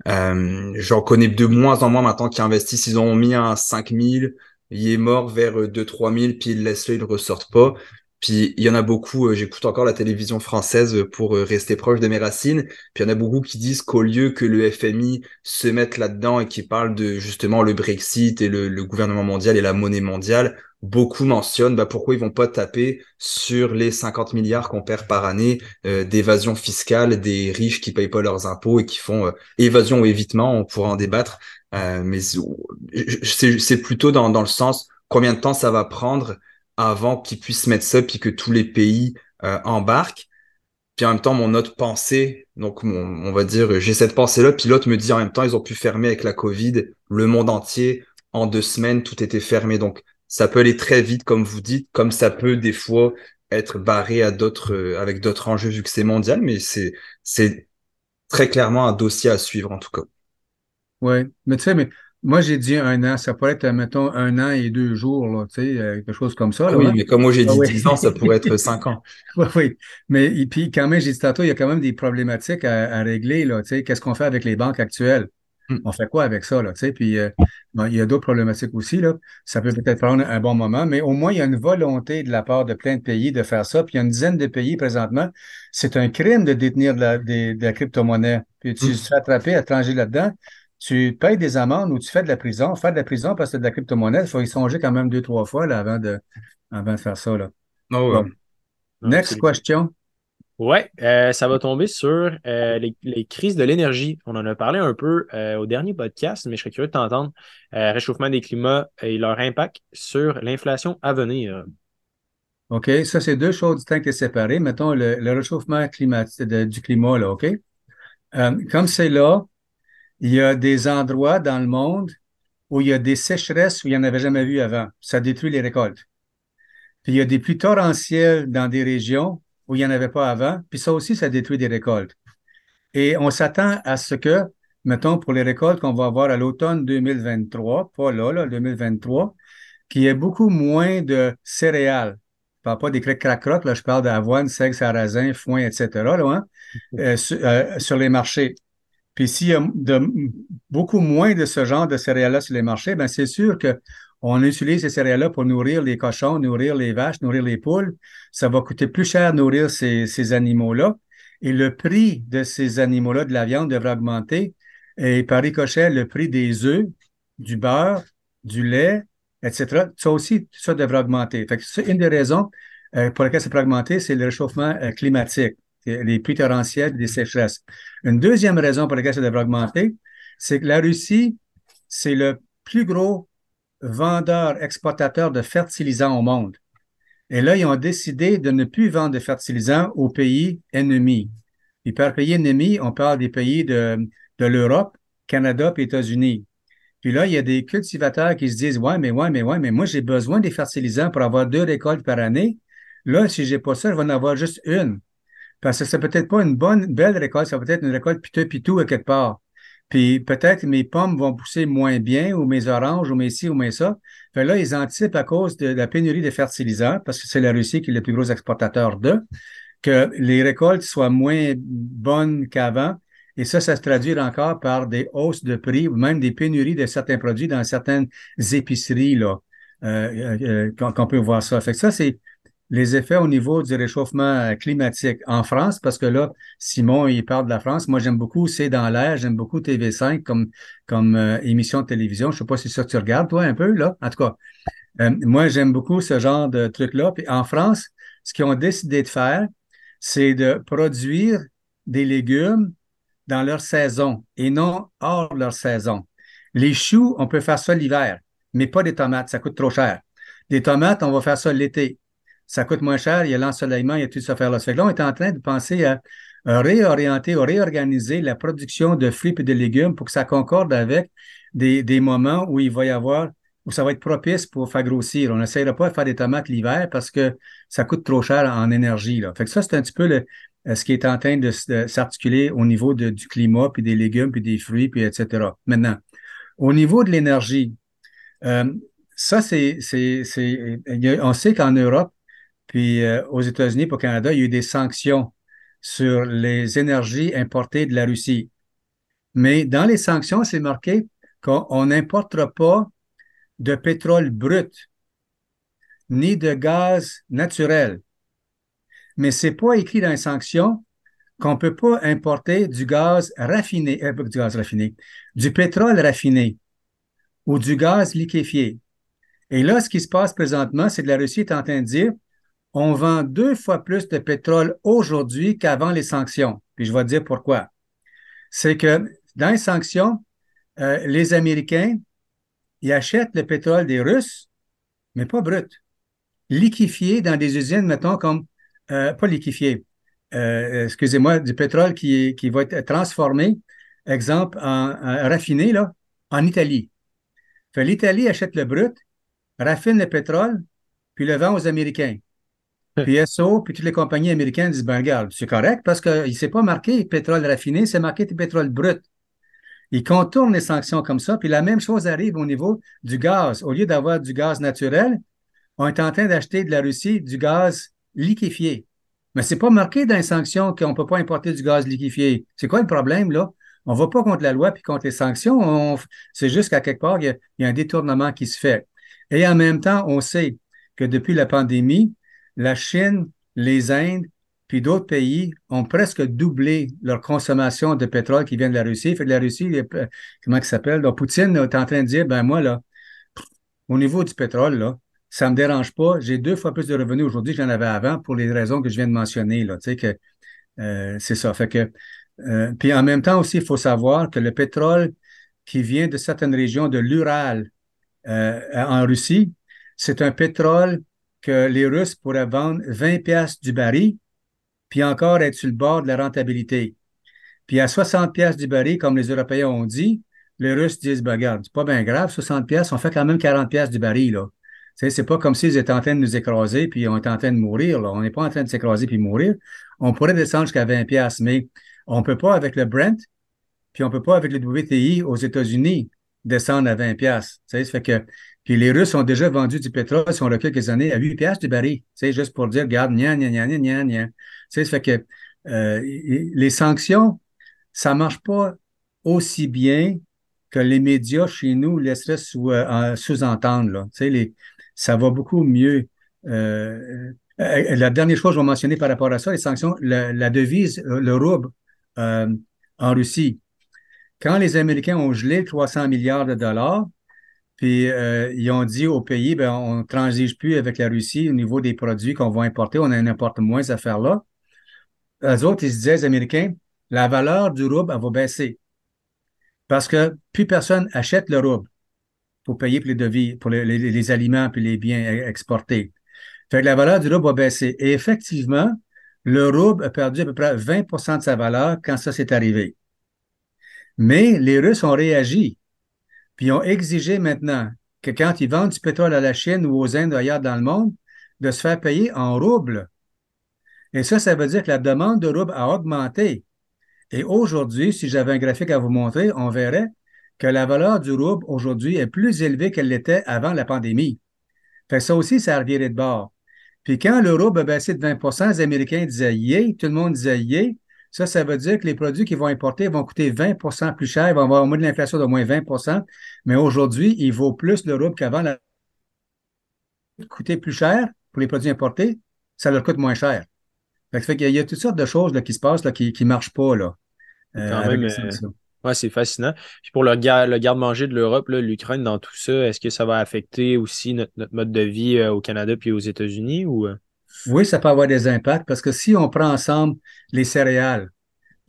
euh, j'en connais de moins en moins maintenant qui investissent. Ils ont mis un 5000, il est mort vers 2-3 000, puis ils laissent le, ils ne ressortent pas. Puis il y en a beaucoup, euh, j'écoute encore la télévision française pour euh, rester proche de mes racines. Puis il y en a beaucoup qui disent qu'au lieu que le FMI se mette là-dedans et qui parle de justement le Brexit et le, gouvernement mondial et la monnaie mondiale, beaucoup mentionnent bah, pourquoi ils vont pas taper sur les 50 milliards qu'on perd par année euh, d'évasion fiscale des riches qui payent pas leurs impôts et qui font évasion ou évitement, on pourra en débattre. mais c'est plutôt dans, dans le sens combien de temps ça va prendre avant qu'ils puissent mettre ça, puis que tous les pays euh, embarquent. Puis en même temps, mon autre pensée, donc on va dire, j'ai cette pensée-là, puis l'autre me dit en même temps, ils ont pu fermer avec la Covid le monde entier. En deux semaines, tout était fermé. Donc ça peut aller très vite, comme vous dites, comme ça peut des fois être barré à d'autres, euh, avec d'autres enjeux vu que c'est mondial, mais c'est, c'est très clairement un dossier à suivre en tout cas. Oui, mais tu sais, mais moi, j'ai dit un an. Ça pourrait être, mettons, un an et deux jours, là, tu sais, euh, quelque chose comme ça. oui, mais comme moi, j'ai dit ah dix ans, ça pourrait être cinq ans. oui, oui. Mais et puis, quand même, j'ai dit tantôt, il y a quand même des problématiques à, régler, là, tu sais. Qu'est-ce qu'on fait avec les banques actuelles? Hmm. On fait quoi avec ça, là, tu sais? Puis, euh, il y a d'autres problématiques aussi, là. Ça peut peut-être prendre un bon moment, mais au moins, il y a une volonté de la part de plein de pays de faire ça. Puis, il y a une dizaine de pays présentement. C'est un crime de détenir de la, de, la crypto-monnaie. Puis, tu hmm. te fais attraper étranger là-dedans tu payes des amendes ou tu fais de la prison. Faire de la prison parce que c'est de la crypto-monnaie, il faut y songer quand même deux, trois fois là, avant, de, avant de faire ça. Là. Oh, Next question. Oui, euh, ça va tomber sur euh, les, crises de l'énergie. On en a parlé un peu euh, au dernier podcast, mais je serais curieux de t'entendre. réchauffement des climats et leur impact sur l'inflation à venir. OK, ça, c'est deux choses distinctes et séparées. Mettons le, réchauffement climatique, du climat, là, OK? comme c'est là, il y a des endroits dans le monde où il y a des sécheresses où il n'y en avait jamais vu avant. Ça détruit les récoltes. Puis il y a des pluies torrentielles dans des régions où il n'y en avait pas avant. Puis ça aussi, ça détruit des récoltes. Et on s'attend à ce que mettons, pour les récoltes qu'on va avoir à l'automne 2023, pas là, là, 2023, qu'il y ait beaucoup moins de céréales. Je parle pas des crac-crocs, là, je parle d'avoine, seigle, sarrasin, foin, etc., là, hein, euh, euh, sur, les marchés. Puis s'il y a de, beaucoup moins de ce genre de céréales-là sur les marchés, ben c'est sûr que on utilise ces céréales-là pour nourrir les cochons, nourrir les vaches, nourrir les poules. Ça va coûter plus cher nourrir ces, ces animaux-là. Et le prix de ces animaux-là, de la viande, devrait augmenter. Et par ricochet, le prix des œufs, du beurre, du lait, etc., ça aussi, ça devrait augmenter. c'est une des raisons euh, pour lesquelles ça peut augmenter, c'est le réchauffement euh, climatique, les pluies torrentielles, des sécheresses. Une deuxième raison pour laquelle ça devrait augmenter, c'est que la Russie, c'est le plus gros vendeur, exportateur de fertilisants au monde. Et là, ils ont décidé de ne plus vendre de fertilisants aux pays ennemis. Et par pays ennemis, on parle des pays de, de l'Europe, Canada et États-Unis. Puis là, il y a des cultivateurs qui se disent Ouais, mais ouais, mais ouais, mais moi, j'ai besoin des fertilisants pour avoir deux récoltes par année. Là, si j'ai pas ça, je vais en avoir juste une. Parce que c'est peut-être pas une bonne, belle récolte, ça peut être une récolte piteux-pitou à quelque part. Puis peut-être mes pommes vont pousser moins bien, ou mes oranges, ou mes ci, ou mes ça. Fait là, ils anticipent à cause de la pénurie de fertilisants, parce que c'est la Russie qui est le plus gros exportateur d'eux, que les récoltes soient moins bonnes qu'avant et ça, ça se traduit encore par des hausses de prix ou même des pénuries de certains produits dans certaines épiceries là, euh, euh, euh qu'on peut voir ça. Fait que ça, c'est les effets au niveau du réchauffement climatique en France, parce que là, Simon, il parle de la France. Moi, j'aime beaucoup C'est dans l'air, j'aime beaucoup TV5 comme, euh, émission de télévision. Je sais pas si ça tu regardes, toi, un peu, là. En tout cas, moi, j'aime beaucoup ce genre de truc-là. Puis en France, ce qu'ils ont décidé de faire, c'est de produire des légumes dans leur saison et non hors leur saison. Les choux, on peut faire ça l'hiver, mais pas des tomates, ça coûte trop cher. Des tomates, on va faire ça l'été. Ça coûte moins cher, il y a l'ensoleillement, il y a tout ça faire là. Fait là, on est en train de penser à réorienter, à réorganiser la production de fruits et de légumes pour que ça concorde avec des, moments où il va y avoir, où ça va être propice pour faire grossir. On n'essayera pas de faire des tomates l'hiver parce que ça coûte trop cher en énergie. Là. Fait que ça, c'est un petit peu le, euh, ce qui est en train de, s'articuler au niveau de, du climat, puis des légumes, puis des fruits, puis etc. Maintenant, au niveau de l'énergie, euh, ça, c'est, on sait qu'en Europe, puis euh, aux États-Unis, pour au Canada, il y a eu des sanctions sur les énergies importées de la Russie. Mais dans les sanctions, c'est marqué qu'on n'importera pas de pétrole brut, ni de gaz naturel mais c'est pas écrit dans les sanctions qu'on peut pas importer du gaz raffiné, euh, du gaz raffiné, du pétrole raffiné ou du gaz liquéfié. Et là, ce qui se passe présentement, c'est que la Russie est en train de dire on vend deux fois plus de pétrole aujourd'hui qu'avant les sanctions. Puis je vais te dire pourquoi. C'est que dans les sanctions, euh, les Américains, ils achètent le pétrole des Russes, mais pas brut. Liquéfié dans des usines, mettons, comme euh, pas liquéfié, euh, excusez-moi, du pétrole qui, qui va être transformé, exemple, en, raffiné, là, en Italie. L'Italie achète le brut, raffine le pétrole, puis le vend aux Américains. Puis SO, puis toutes les compagnies américaines disent, ben regarde, c'est correct parce qu'il ne s'est pas marqué pétrole raffiné, c'est marqué pétrole brut. Ils contournent les sanctions comme ça, puis la même chose arrive au niveau du gaz. Au lieu d'avoir du gaz naturel, on est en train d'acheter de la Russie du gaz liquéfié. Mais c'est pas marqué dans les sanctions qu'on ne peut pas importer du gaz liquéfié. C'est quoi le problème, là? On ne va pas contre la loi puis contre les sanctions. C'est juste qu'à quelque part, il y, a, un détournement qui se fait. Et en même temps, on sait que depuis la pandémie, la Chine, les Indes, puis d'autres pays ont presque doublé leur consommation de pétrole qui vient de la Russie. La Russie, comment ça s'appelle? Donc, Poutine est en train de dire, ben moi, là, au niveau du pétrole, là, ça me dérange pas. J'ai deux fois plus de revenus aujourd'hui que j'en avais avant pour les raisons que je viens de mentionner. Tu sais euh, c'est ça. Fait que, euh, puis en même temps aussi, il faut savoir que le pétrole qui vient de certaines régions de l'Ural euh, en Russie, c'est un pétrole que les Russes pourraient vendre 20 pièces du baril, puis encore être sur le bord de la rentabilité. Puis à 60 pièces du baril, comme les Européens ont dit, les Russes disent, ben, regarde, c'est pas bien grave, 60 pièces, on fait quand même 40 pièces du baril, là. C'est pas comme s'ils étaient en train de nous écraser puis on était en train de mourir. Là. On n'est pas en train de s'écraser puis mourir. On pourrait descendre jusqu'à 20 pièces, mais on peut pas avec le Brent puis on peut pas, avec le WTI aux États-Unis, descendre à 20 pièces. Ça fait que puis les Russes ont déjà vendu du pétrole, si on a quelques années, à 8 pièces du baril. C'est juste pour dire, regarde, gna, gna, gna, gna, gna. Ça fait que euh, les sanctions, ça marche pas aussi bien que les médias chez nous laisseraient sous, euh, sous-entendre. Là. Les, ça va beaucoup mieux. Euh, euh, la dernière chose que je vais mentionner par rapport à ça, les sanctions, la, devise, le rouble en Russie. Quand les Américains ont gelé 300 milliards de dollars, puis ils ont dit au pays, ben, on ne transige plus avec la Russie au niveau des produits qu'on va importer, on en importe moins à faire là. Les autres, ils se disaient, les Américains, la valeur du rouble, va baisser. Parce que plus personne achète le rouble pour payer pour les devis, pour les, aliments puis les biens e-, exportés. Fait que la valeur du rouble va baisser. Et effectivement, le rouble a perdu à peu près 20% de sa valeur quand ça s'est arrivé. Mais les Russes ont réagi, puis ont exigé maintenant que quand ils vendent du pétrole à la Chine ou aux Indes ailleurs dans le monde, de se faire payer en rouble. Et ça, ça veut dire que la demande de rouble a augmenté. Et aujourd'hui, si j'avais un graphique à vous montrer, on verrait que la valeur du rouble aujourd'hui est plus élevée qu'elle l'était avant la pandémie. Fait ça aussi, ça a reviré de bord. Puis quand le rouble a baissé de 20% les Américains disaient yeah, tout le monde disait yeah. Ça, ça veut dire que les produits qu'ils vont importer vont coûter 20% plus cher, ils vont avoir au moins de l'inflation d'au moins 20% mais aujourd'hui, il vaut plus le rouble qu'avant. La... Coûter plus cher pour les produits importés, ça leur coûte moins cher. Fait, qu'il y a toutes sortes de choses là, qui se passent là, qui ne marchent pas. Là. Euh, quand même, euh, ouais, c'est fascinant. Puis pour le, le garde-manger de l'Europe, l'Ukraine, dans tout ça, est-ce que ça va affecter aussi notre, mode de vie euh, au Canada puis aux États-Unis ou? Oui, ça peut avoir des impacts parce que si on prend ensemble les céréales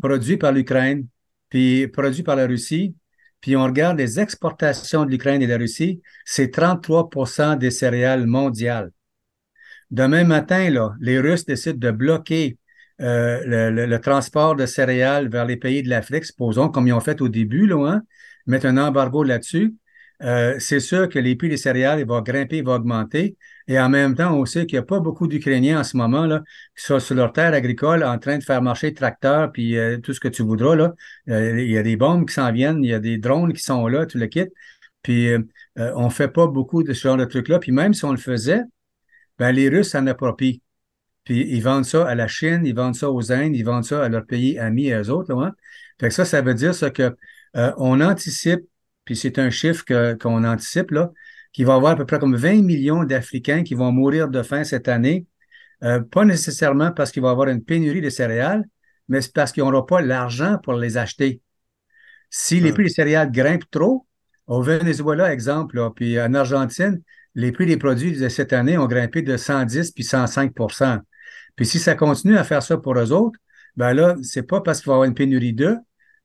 produits par l'Ukraine puis produits par la Russie, puis on regarde les exportations de l'Ukraine et de la Russie, c'est 33% des céréales mondiales. Demain matin, les Russes décident de bloquer euh, le, transport de céréales vers les pays de l'Afrique, supposons, comme ils ont fait au début, là, hein, mettre un embargo là-dessus, euh, c'est sûr que les prix des céréales va grimper, va augmenter. Et en même temps, on sait qu'il n'y a pas beaucoup d'Ukrainiens en ce moment là, qui sont sur leur terre agricole en train de faire marcher tracteurs puis euh, tout ce que tu voudras. Là. il y a des bombes qui s'en viennent, il y a des drones qui sont là, tout le kit. Puis on ne fait pas beaucoup de ce genre de trucs-là. Puis même si on le faisait, ben, les Russes s'en approprient. Puis ils vendent ça à la Chine, ils vendent ça aux Indes, ils vendent ça à leurs pays amis et aux autres. Là, hein. Fait que ça, ça veut dire ça que euh, on anticipe, puis c'est un chiffre qu'on anticipe, là, qu'il va y avoir à peu près comme 20 millions d'Africains qui vont mourir de faim cette année. Euh, pas nécessairement parce qu'il va y avoir une pénurie de céréales, mais c'est parce qu'ils n'auront pas l'argent pour les acheter. Si les prix des céréales grimpent trop, au Venezuela, exemple, puis en Argentine, les prix des produits de cette année ont grimpé de 110 puis 105% puis si ça continue à faire ça pour eux autres, ben là, c'est pas parce qu'il va y avoir une pénurie d'eux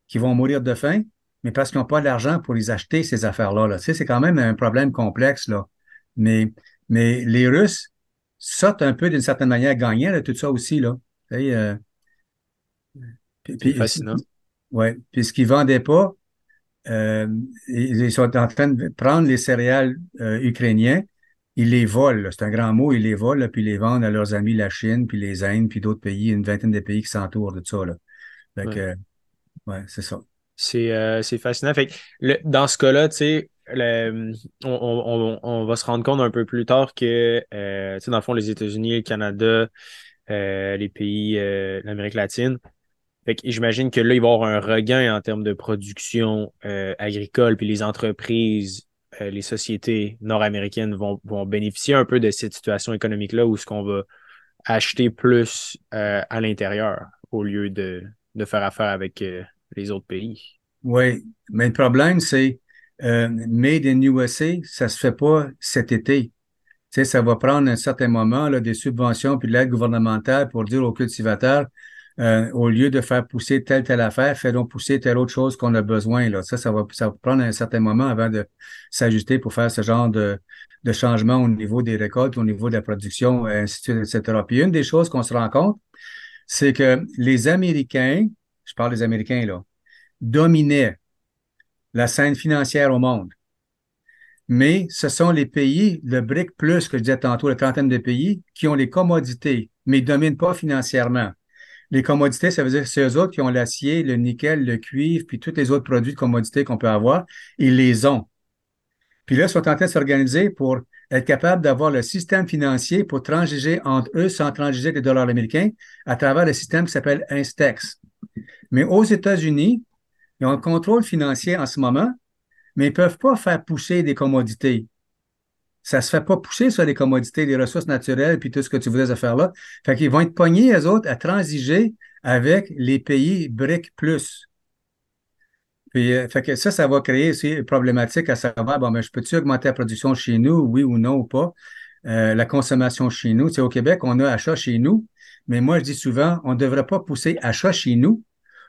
qu'ils vont mourir de faim, mais parce qu'ils n'ont pas d'argent pour les acheter, ces affaires-là. Là. Tu sais, c'est quand même un problème complexe, là. Mais, mais les Russes sortent un peu d'une certaine manière gagnants de tout ça aussi, là. Euh, fascinant. Oui. Puis ce qu'ils ne vendaient pas, euh, ils sont en train de prendre les céréales euh, ukrainiens ils les volent. C'est un grand mot, ils les volent, puis ils les vendent à leurs amis, la Chine, puis les Indes, puis d'autres pays, une vingtaine de pays qui s'entourent de ça. Là. Fait ouais. c'est ça. C'est euh, fascinant. Fait dans ce cas-là, tu sais, on, va se rendre compte un peu plus tard que, euh, dans le fond, les États-Unis, le Canada, euh, les pays, l'Amérique latine, j'imagine que là, il va y avoir un regain en termes de production agricole, puis les entreprises euh, les sociétés nord-américaines vont, bénéficier un peu de cette situation économique-là où ce qu'on va acheter plus euh, à l'intérieur au lieu de, faire affaire avec euh, les autres pays. Oui, mais le problème, c'est Made in USA, ça ne se fait pas cet été. Ça va prendre un certain moment là, des subventions puis de l'aide gouvernementale pour dire aux cultivateurs euh, au lieu de faire pousser telle, telle affaire, faisons pousser telle autre chose qu'on a besoin. Là. Ça, ça va, ça va prendre un certain moment avant de s'ajuster pour faire ce genre de, de changement au niveau des récoltes, au niveau de la production, ainsi de suite, etc. Puis une des choses qu'on se rend compte, c'est que les Américains, je parle des Américains là, dominaient la scène financière au monde. Mais ce sont les pays, le BRIC plus que je disais tantôt, la trentaine de pays, qui ont les commodités, mais ne dominent pas financièrement. Les commodités, ça veut dire que c'est autres qui ont l'acier, le nickel, le cuivre, puis tous les autres produits de commodités qu'on peut avoir, ils les ont. Puis là, ils sont en train de s'organiser pour être capable d'avoir le système financier pour transiger entre eux sans transiger les dollars américains à travers le système qui s'appelle Instex. Mais aux États-Unis, ils ont un contrôle financier en ce moment, mais ils ne peuvent pas faire pousser des commodités. Ça ne se fait pas pousser sur les commodités, les ressources naturelles, puis tout ce que tu voudrais faire là. Fait qu'ils vont être pognés, eux autres, à transiger avec les pays BRIC euh, fait que ça, ça va créer aussi une problématique à savoir, bon, mais je peux-tu augmenter la production chez nous, oui ou non ou pas? Euh, la consommation chez nous. Tu sais, au Québec, on a achat chez nous, mais moi, je dis souvent, on ne devrait pas pousser achat chez nous,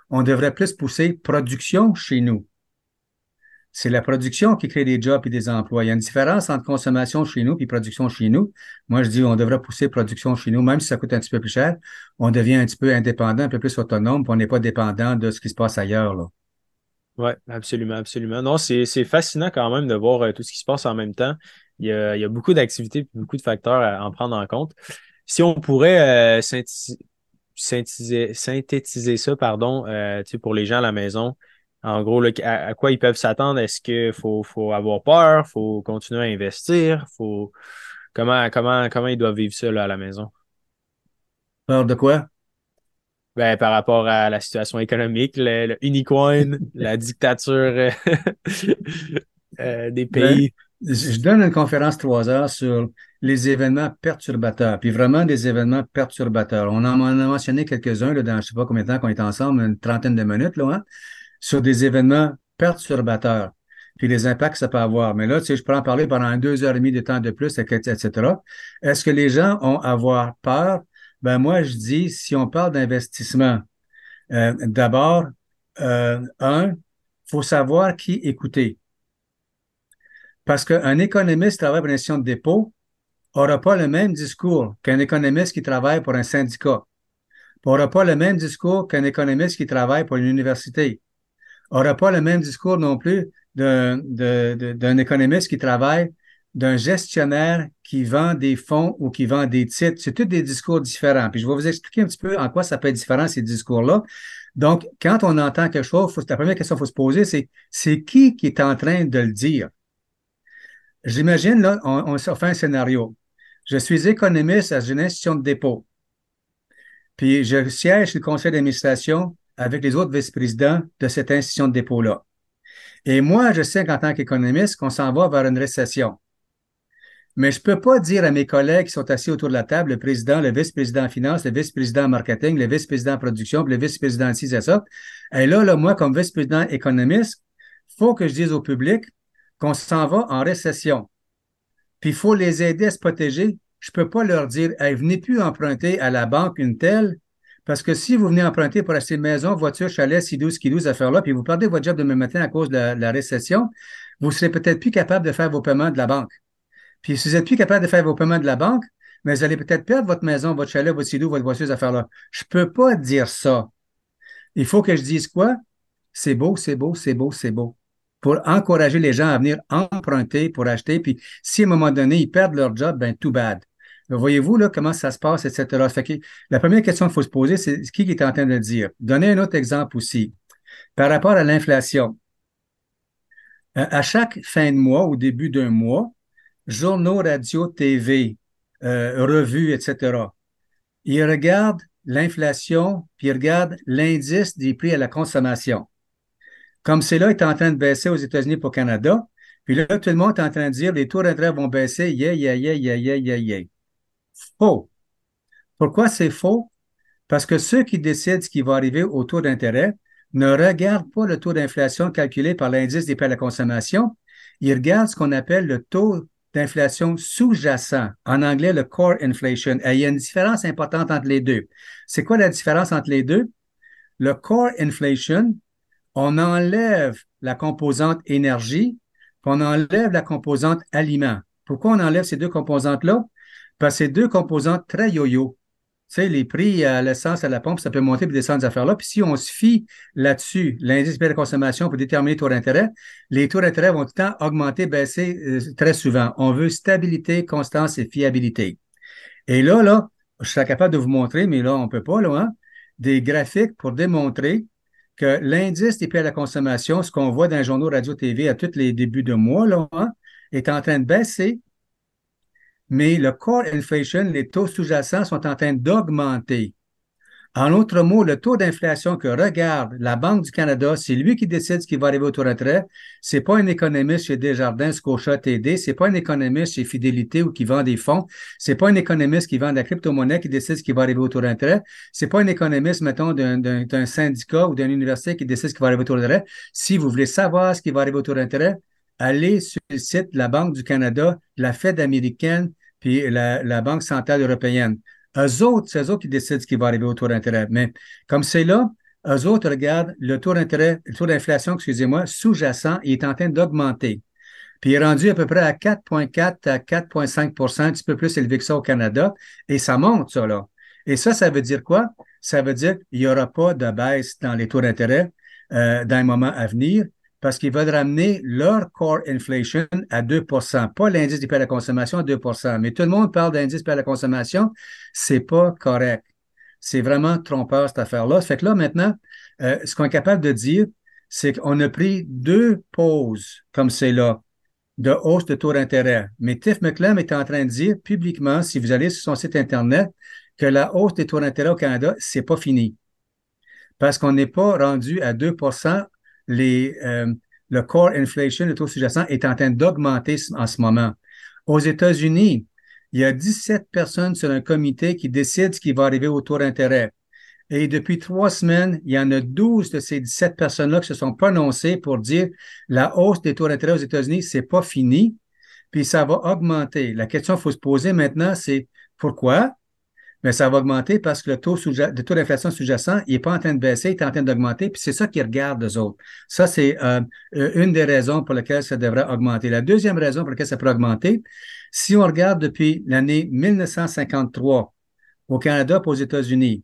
on devrait plus pousser production chez nous. C'est la production qui crée des jobs et des emplois. Il y a une différence entre consommation chez nous et production chez nous. Moi, je dis on devrait pousser production chez nous, même si ça coûte un petit peu plus cher. On devient un petit peu indépendant, un peu plus autonome, puis on n'est pas dépendant de ce qui se passe ailleurs. Oui, absolument, absolument. Non, c'est fascinant quand même de voir euh, tout ce qui se passe en même temps. Il y a, il y a beaucoup d'activités, beaucoup de facteurs à en prendre en compte. Si on pourrait euh, synthétiser, synthétiser, ça, pardon, euh, pour les gens à la maison, en gros, à, quoi ils peuvent s'attendre? Est-ce qu'il faut, faut avoir peur? Il faut continuer à investir? Faut... Comment, comment, comment ils doivent vivre ça là, à la maison? Peur de quoi? Ben, par rapport à la situation économique, le, unicoin, la dictature euh, euh, des ben, pays. Je donne une conférence trois heures sur les événements perturbateurs, puis vraiment des événements perturbateurs. On en a mentionné quelques-uns dans je ne sais pas combien de temps qu'on est ensemble, une trentaine de minutes, là, hein, sur des événements perturbateurs, puis les impacts que ça peut avoir. Mais là, tu sais, je peux en parler pendant deux heures et demie de temps de plus, etc. Est-ce que les gens ont à avoir peur? Ben moi, je dis, si on parle d'investissement, euh, d'abord, euh, un, faut savoir qui écouter. Parce qu'un économiste qui travaille pour une institution de dépôt n'aura pas le même discours qu'un économiste qui travaille pour un syndicat. N'aura pas le même discours qu'un économiste qui travaille pour une université. N'aura pas le même discours non plus d'un économiste qui travaille d'un gestionnaire qui vend des fonds ou qui vend des titres. C'est tous des discours différents. Puis je vais vous expliquer un petit peu en quoi ça peut être différent, ces discours-là. Donc, quand on entend quelque chose, la première question qu'il faut se poser, c'est c'est qui qui est en train de le dire? J'imagine, là, on, fait un scénario. Je suis économiste à une institution de dépôt. Puis je siège le conseil d'administration avec les autres vice-présidents de cette institution de dépôt-là. Et moi, je sais qu'en tant qu'économiste, qu'on s'en va vers une récession. Mais je ne peux pas dire à mes collègues qui sont assis autour de la table, le président, le vice-président en finance, le vice-président en marketing, le vice-président en production, le vice-président ci et ça. Et là, là, moi, comme vice-président économiste, il faut que je dise au public qu'on s'en va en récession. Puis il faut les aider à se protéger. Je ne peux pas leur dire, hey, venez plus emprunter à la banque une telle, parce que si vous venez emprunter pour acheter maison, voiture, chalet, 12, qui 12 affaires-là, puis vous perdez votre job demain matin à cause de la, récession, vous serez peut-être plus capable de faire vos paiements de la banque. Puis si vous n'êtes plus capable de faire vos paiements de la banque, mais vous allez peut-être perdre votre maison, votre chalet, votre sidou, votre voiture, ces affaires-là. Je ne peux pas dire ça. Il faut que je dise quoi? C'est beau, c'est beau, c'est beau, c'est beau. Pour encourager les gens à venir emprunter pour acheter. Puis si à un moment donné, ils perdent leur job, ben too bad. Voyez-vous là comment ça se passe, etc. Fait la première question qu'il faut se poser, c'est qui est en train de dire. Donnez un autre exemple aussi. Par rapport à l'inflation. À chaque fin de mois, au début d'un mois, journaux, radio, TV, euh, revues, etc. Ils regardent l'inflation, puis ils regardent l'indice des prix à la consommation. Comme c'est là est en train de baisser aux États-Unis pour Canada, puis là, tout le monde est en train de dire les taux d'intérêt vont baisser, yeah, yeah, yeah, yeah, yeah, yeah, yeah. Faux. Pourquoi c'est faux? Parce que ceux qui décident ce qui va arriver au taux d'intérêt ne regardent pas le taux d'inflation calculé par l'indice des prix à la consommation, ils regardent ce qu'on appelle le taux d'inflation sous-jacent. En anglais, le core inflation. Et il y a une différence importante entre les deux. C'est quoi la différence entre les deux? Le core inflation, on enlève la composante énergie, puis on enlève la composante aliment. Pourquoi on enlève ces deux composantes-là? Parce que c'est deux composantes très yo-yo sais, les prix à l'essence, à la pompe, ça peut monter et descendre des affaires-là. Puis si on se fie là-dessus, l'indice de consommation pour déterminer les taux d'intérêt, les taux d'intérêt vont tout le temps augmenter, baisser euh, très souvent. On veut stabilité, constance et fiabilité. Et là, là, je serais capable de vous montrer, mais là, on ne peut pas, là, hein? des graphiques pour démontrer que l'indice des prix à la consommation, ce qu'on voit dans les journaux radio-TV à tous les débuts de mois, là, hein, est en train de baisser, mais le core inflation, les taux sous-jacents sont en train d'augmenter. En autre mot, le taux d'inflation que regarde la Banque du Canada, c'est lui qui décide ce qui va arriver au taux de retraite. C'est pas un économiste chez Desjardins, Scotia, TD. C'est pas un économiste chez Fidélité ou qui vend des fonds. C'est pas un économiste qui vend de la crypto-monnaie qui décide ce qui va arriver au taux de retraite. C'est pas un économiste, mettons, d'un syndicat ou d'une université qui décide ce qui va arriver au taux retraite. Si vous voulez savoir ce qui va arriver au taux retraite, allez sur le site de la Banque du Canada, la Fed américaine, puis la Banque centrale européenne. Eux autres, c'est eux autres qui décident ce qui va arriver au taux d'intérêt. Mais comme c'est là, eux autres regardent le taux d'intérêt, le taux d'inflation, excusez-moi, sous-jacent, il est en train d'augmenter. Puis il est rendu à peu près à 4,4 à 4,5% un petit peu plus élevé que ça au Canada. Et ça monte, ça, là. Et ça, ça veut dire quoi? Ça veut dire qu'il n'y aura pas de baisse dans les taux d'intérêt euh, dans les moments à venir parce qu'ils veulent ramener leur core inflation à 2% pas l'indice des prix à la consommation à 2% Mais tout le monde parle d'indice prix à la consommation, c'est pas correct. C'est vraiment trompeur, cette affaire-là. Fait que là, maintenant, euh, ce qu'on est capable de dire, c'est qu'on a pris deux pauses comme c'est là de hausse de taux d'intérêt. Mais Tiff McClem est en train de dire publiquement, si vous allez sur son site Internet, que la hausse des taux d'intérêt au Canada, c'est pas fini. Parce qu'on n'est pas rendu à 2 les, euh, le core inflation, le taux sous-jacent, est en train d'augmenter en ce moment. Aux États-Unis, il y a 17 personnes sur un comité qui décident ce qui va arriver au taux d'intérêt. Et depuis trois semaines, il y en a 12 de ces 17 personnes-là qui se sont prononcées pour dire la hausse des taux d'intérêt aux États-Unis, c'est pas fini, puis ça va augmenter. La question qu'il faut se poser maintenant, c'est pourquoi? Mais ça va augmenter parce que le taux, taux d'inflation sous-jacent, il n'est pas en train de baisser, il est en train d'augmenter, puis c'est ça qu'ils regardent, eux autres. Ça, c'est euh, une des raisons pour lesquelles ça devrait augmenter. La deuxième raison pour laquelle ça peut augmenter, si on regarde depuis l'année 1953 au Canada et aux États-Unis,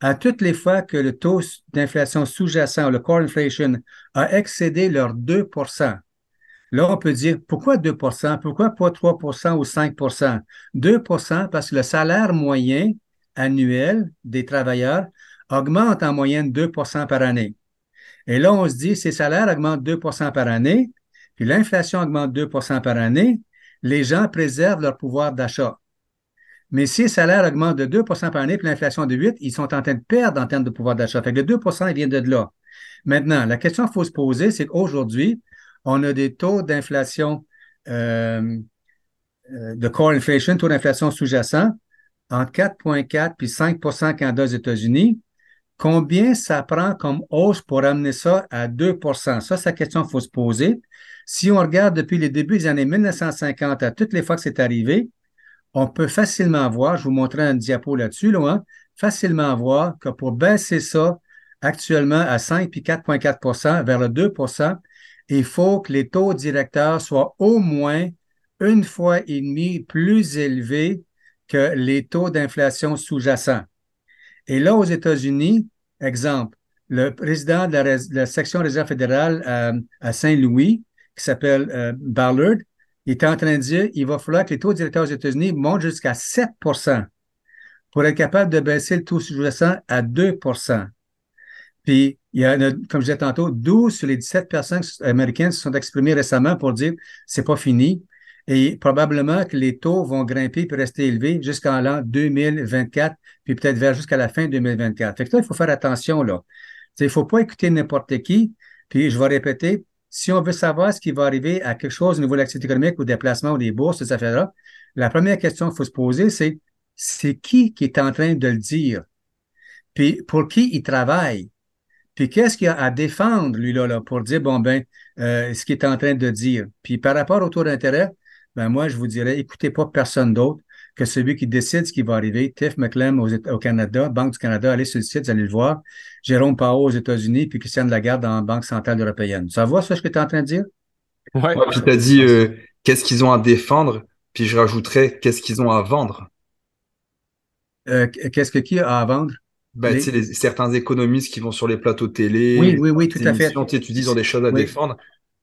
à toutes les fois que le taux d'inflation sous-jacent, le core inflation, a excédé leurs 2 Là, on peut dire pourquoi 2% Pourquoi pas 3% ou 5% 2% parce que le salaire moyen annuel des travailleurs augmente en moyenne 2% par année. Et là, on se dit, ces salaires augmentent 2% par année, puis l'inflation augmente 2% par année, les gens préservent leur pouvoir d'achat. Mais si les salaires augmentent de 2% par année, puis l'inflation de 8, ils sont en train de perdre en termes de pouvoir d'achat. Fait que le 2% il vient de là. Maintenant, la question qu'il faut se poser, c'est qu'aujourd'hui, on a des taux d'inflation, euh, euh, de core inflation, taux d'inflation sous-jacent, entre 4,4 puis 5% Canada aux États-Unis. Combien ça prend comme hausse pour amener ça à 2% Ça, c'est la question qu'il faut se poser. Si on regarde depuis les débuts des années 1950 à toutes les fois que c'est arrivé, on peut facilement voir, je vous montrerai un diapo là-dessus, là, hein, facilement voir que pour baisser ça actuellement à 5 puis 4,4% vers le 2 il faut que les taux directeurs soient au moins une fois et demie plus élevés que les taux d'inflation sous-jacents. Et là, aux États-Unis, exemple, le président de la, section réserve fédérale euh, à, Saint-Louis, qui s'appelle euh, Ballard, il est en train de dire qu'il va falloir que les taux directeurs aux États-Unis montent jusqu'à 7% pour être capable de baisser le taux sous-jacent à 2% puis, il y a, comme je disais tantôt, 12 sur les 17 personnes américaines se sont exprimées récemment pour dire c'est pas fini. Et probablement que les taux vont grimper puis rester élevés jusqu'en l'an 2024, puis peut-être vers jusqu'à la fin 2024. Fait que là, il faut faire attention, là. Il ne faut pas écouter n'importe qui. Puis, je vais répéter, si on veut savoir ce qui va arriver à quelque chose au niveau de l'activité économique ou des placements ou des bourses, ces affaires-là, la première question qu'il faut se poser, c'est c'est qui qui est en train de le dire? Puis, pour qui il travaille? Puis qu'est-ce qu'il a à défendre, lui, là, pour dire, bon, ben, euh, ce qu'il est en train de dire? Puis par rapport au taux d'intérêt, ben moi, je vous dirais, écoutez pas personne d'autre que celui qui décide ce qui va arriver. Tiff McClem au, Canada, Banque du Canada, allez sur le site, vous allez le voir. Jérôme Pao aux États-Unis, puis Christiane Lagarde en Banque centrale européenne. Ça va, ça, ce que tu es en train de dire? Oui. puis tu as dit, euh, qu'est-ce qu'ils ont à défendre, puis je rajouterais, qu'est-ce qu'ils ont à vendre? Euh, qu'est-ce que qui a à vendre? Bah, les... certains économistes qui vont sur les plateaux télé, oui, oui, oui, tout à fait. Ils ont des choses à défendre.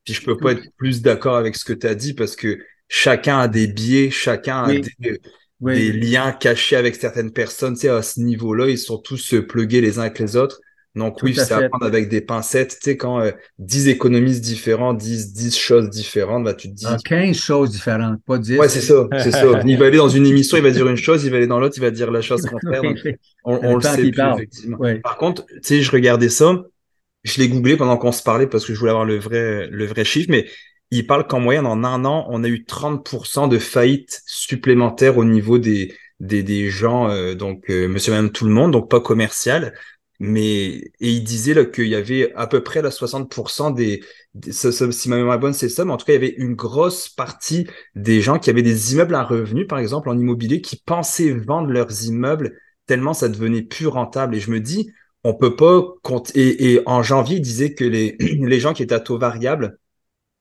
Puis je peux pas être plus d'accord avec ce que tu as dit parce que chacun a des biais, chacun a des, des liens cachés avec certaines personnes. Tu sais, à ce niveau-là, ils sont tous euh, plugués les uns avec les autres. Donc oui, c'est à prendre avec des pincettes. Tu sais, quand euh, 10 économistes différents disent 10 choses différentes, bah, tu te dis... 15 ah, choses différentes, pas 10. Ouais, c'est ça, c'est ça. Il va aller dans une émission, il va dire une chose, il va aller dans l'autre, il va dire la chose contraire. on, on le sait plus, effectivement. Par contre, tu sais, je regardais ça, je l'ai googlé pendant qu'on se parlait parce que je voulais avoir le vrai, le vrai chiffre, mais il parle qu'en moyenne, en un an, on a eu 30% de faillites supplémentaires au niveau des, des, des gens, euh, donc euh, monsieur, même tout le monde, donc pas commercial. Mais et il disait là qu'il y avait à peu près la 60% des, si ma mémoire est bonne c'est ça, mais en tout cas il y avait une grosse partie des gens qui avaient des immeubles à revenus par exemple en immobilier qui pensaient vendre leurs immeubles tellement ça devenait plus rentable. Et je me dis on peut pas compter. Et, et en janvier il disait que les les gens qui étaient à taux variable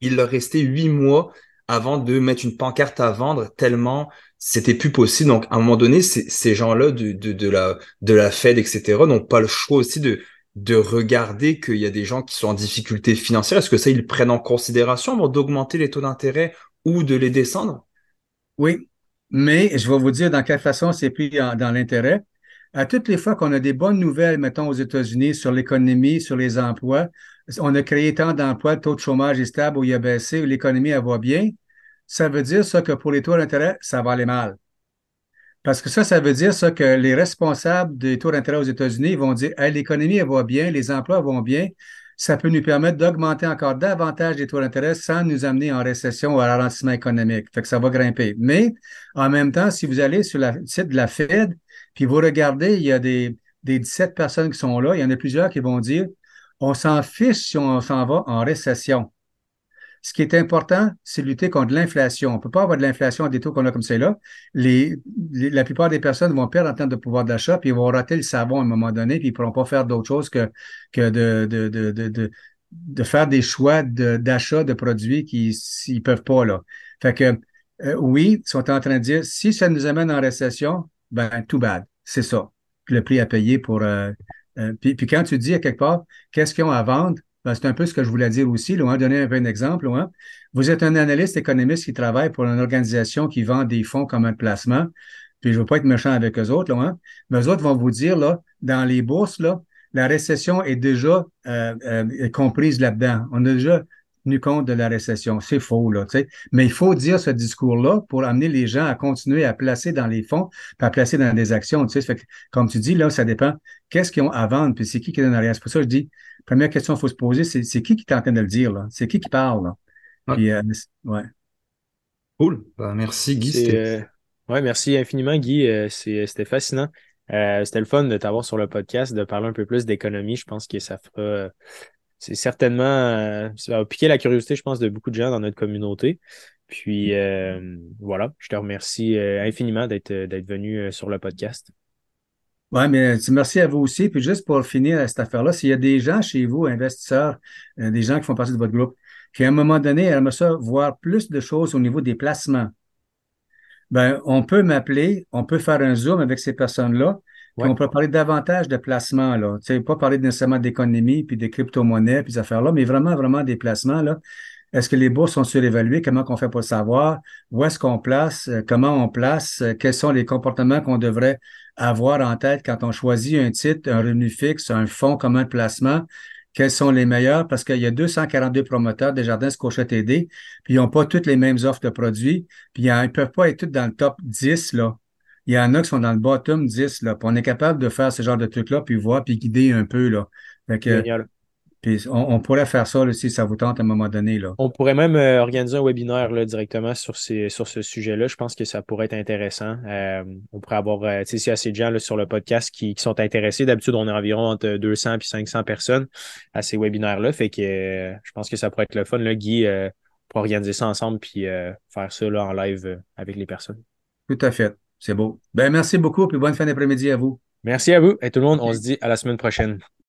il leur restait huit mois avant de mettre une pancarte à vendre tellement c'était plus possible. Donc, à un moment donné, ces gens-là de, la, Fed, etc., n'ont pas le choix aussi de, de regarder qu'il y a des gens qui sont en difficulté financière. Est-ce que ça, ils prennent en considération avant d'augmenter les taux d'intérêt ou de les descendre? Oui, mais je vais vous dire dans quelle façon c'est pris dans l'intérêt. À toutes les fois qu'on a des bonnes nouvelles, mettons, aux États-Unis sur l'économie, sur les emplois, on a créé tant d'emplois, le taux de chômage est stable ou il a baissé, l'économie, va bien, ça veut dire ça que pour les taux d'intérêt, ça va aller mal. Parce que ça, ça veut dire ça que les responsables des taux d'intérêt aux États-Unis vont dire l'économie va bien, les emplois vont bien, ça peut nous permettre d'augmenter encore davantage les taux d'intérêt sans nous amener en récession ou à ralentissement économique. Fait que ça va grimper. Mais en même temps, si vous allez sur le site de la Fed, puis vous regardez, il y a des, des 17 personnes qui sont là, il y en a plusieurs qui vont dire on s'en fiche si on s'en va en récession. Ce qui est important, c'est lutter contre l'inflation. On ne peut pas avoir de l'inflation à des taux qu'on a comme ça là. Les, la plupart des personnes vont perdre en termes de pouvoir d'achat, puis ils vont rater le savon à un moment donné, puis ils ne pourront pas faire d'autre chose que, que de, de, de, de, faire des choix d'achat de, produits qu'ils ne peuvent pas. Là. Fait que euh, oui, ils sont en train de dire si ça nous amène en récession, ben tout bad. C'est ça. Le prix à payer pour, euh, euh, puis, quand tu dis à quelque part, qu'est-ce qu'ils ont à vendre, ben, c'est un peu ce que je voulais dire aussi. Là, on va donner un peu un exemple. Là, Vous êtes un analyste économiste qui travaille pour une organisation qui vend des fonds comme un placement. Puis je ne veux pas être méchant avec eux autres, là, hein, mais eux autres vont vous dire, là, dans les bourses, là, la récession est déjà euh, euh, comprise là-dedans. On a déjà tenu compte de la récession. C'est faux, là, tu sais. Mais il faut dire ce discours-là pour amener les gens à continuer à placer dans les fonds, à placer dans des actions, tu sais. Fait que, comme tu dis, là, ça dépend. Qu'est-ce qu'ils ont à vendre, puis c'est qui qui donne rien. C'est pour ça que je dis, première question qu'il faut se poser, c'est, c'est qui qui est en train de le dire, là? C'est qui qui parle, là? Puis, euh, ouais. Cool. Ben, merci, Guy. Euh, ouais, merci infiniment, Guy. Euh, c'était fascinant. c'était le fun de t'avoir sur le podcast, de parler un peu plus d'économie. Je pense que ça fera c'est certainement, euh, ça va piquer la curiosité, je pense, de beaucoup de gens dans notre communauté. Puis euh, voilà, je te remercie euh, infiniment d'être venu sur le podcast. Oui, mais merci à vous aussi. Puis juste pour finir cette affaire-là, s'il y a des gens chez vous, investisseurs, des gens qui font partie de votre groupe, qui à un moment donné aimeraient ça voir plus de choses au niveau des placements, ben, on peut m'appeler, on peut faire un Zoom avec ces personnes-là, on peut parler davantage de placements, là. Tu sais, pas parler nécessairement d'économie, puis des crypto-monnaies, puis des affaires-là, mais vraiment, vraiment des placements, là. Est-ce que les bourses sont surévaluées? Comment on fait pour le savoir? Où est-ce qu'on place? Euh, comment on place? Euh, quels sont les comportements qu'on devrait avoir en tête quand on choisit un titre, un revenu fixe, un fonds commun de placement? Quels sont les meilleurs? Parce qu'il y a 242 promoteurs des jardins Scotia TD, puis ils n'ont pas toutes les mêmes offres de produits, puis ils ne peuvent pas être tous dans le top 10, là il y en a qui sont dans le bottom 10, là. Puis on est capable de faire ce genre de trucs-là, puis voir, puis guider un peu, là. Génial. Puis on, pourrait faire ça si ça vous tente à un moment donné. Là. On pourrait même euh, organiser un webinaire là, directement sur, ces, sur ce sujet-là. Je pense que ça pourrait être intéressant. Euh, on pourrait avoir, euh, tu sais, s'il y a assez de gens là, sur le podcast qui, sont intéressés, d'habitude, on est environ entre 200 et 500 personnes à ces webinaires-là. Fait que je pense que ça pourrait être le fun, là, Guy, pour organiser ça ensemble puis faire ça là, en live avec les personnes. Tout à fait. C'est beau. Ben, merci beaucoup, et bonne fin d'après-midi à vous. Merci à vous et tout le monde. On se dit à la semaine prochaine.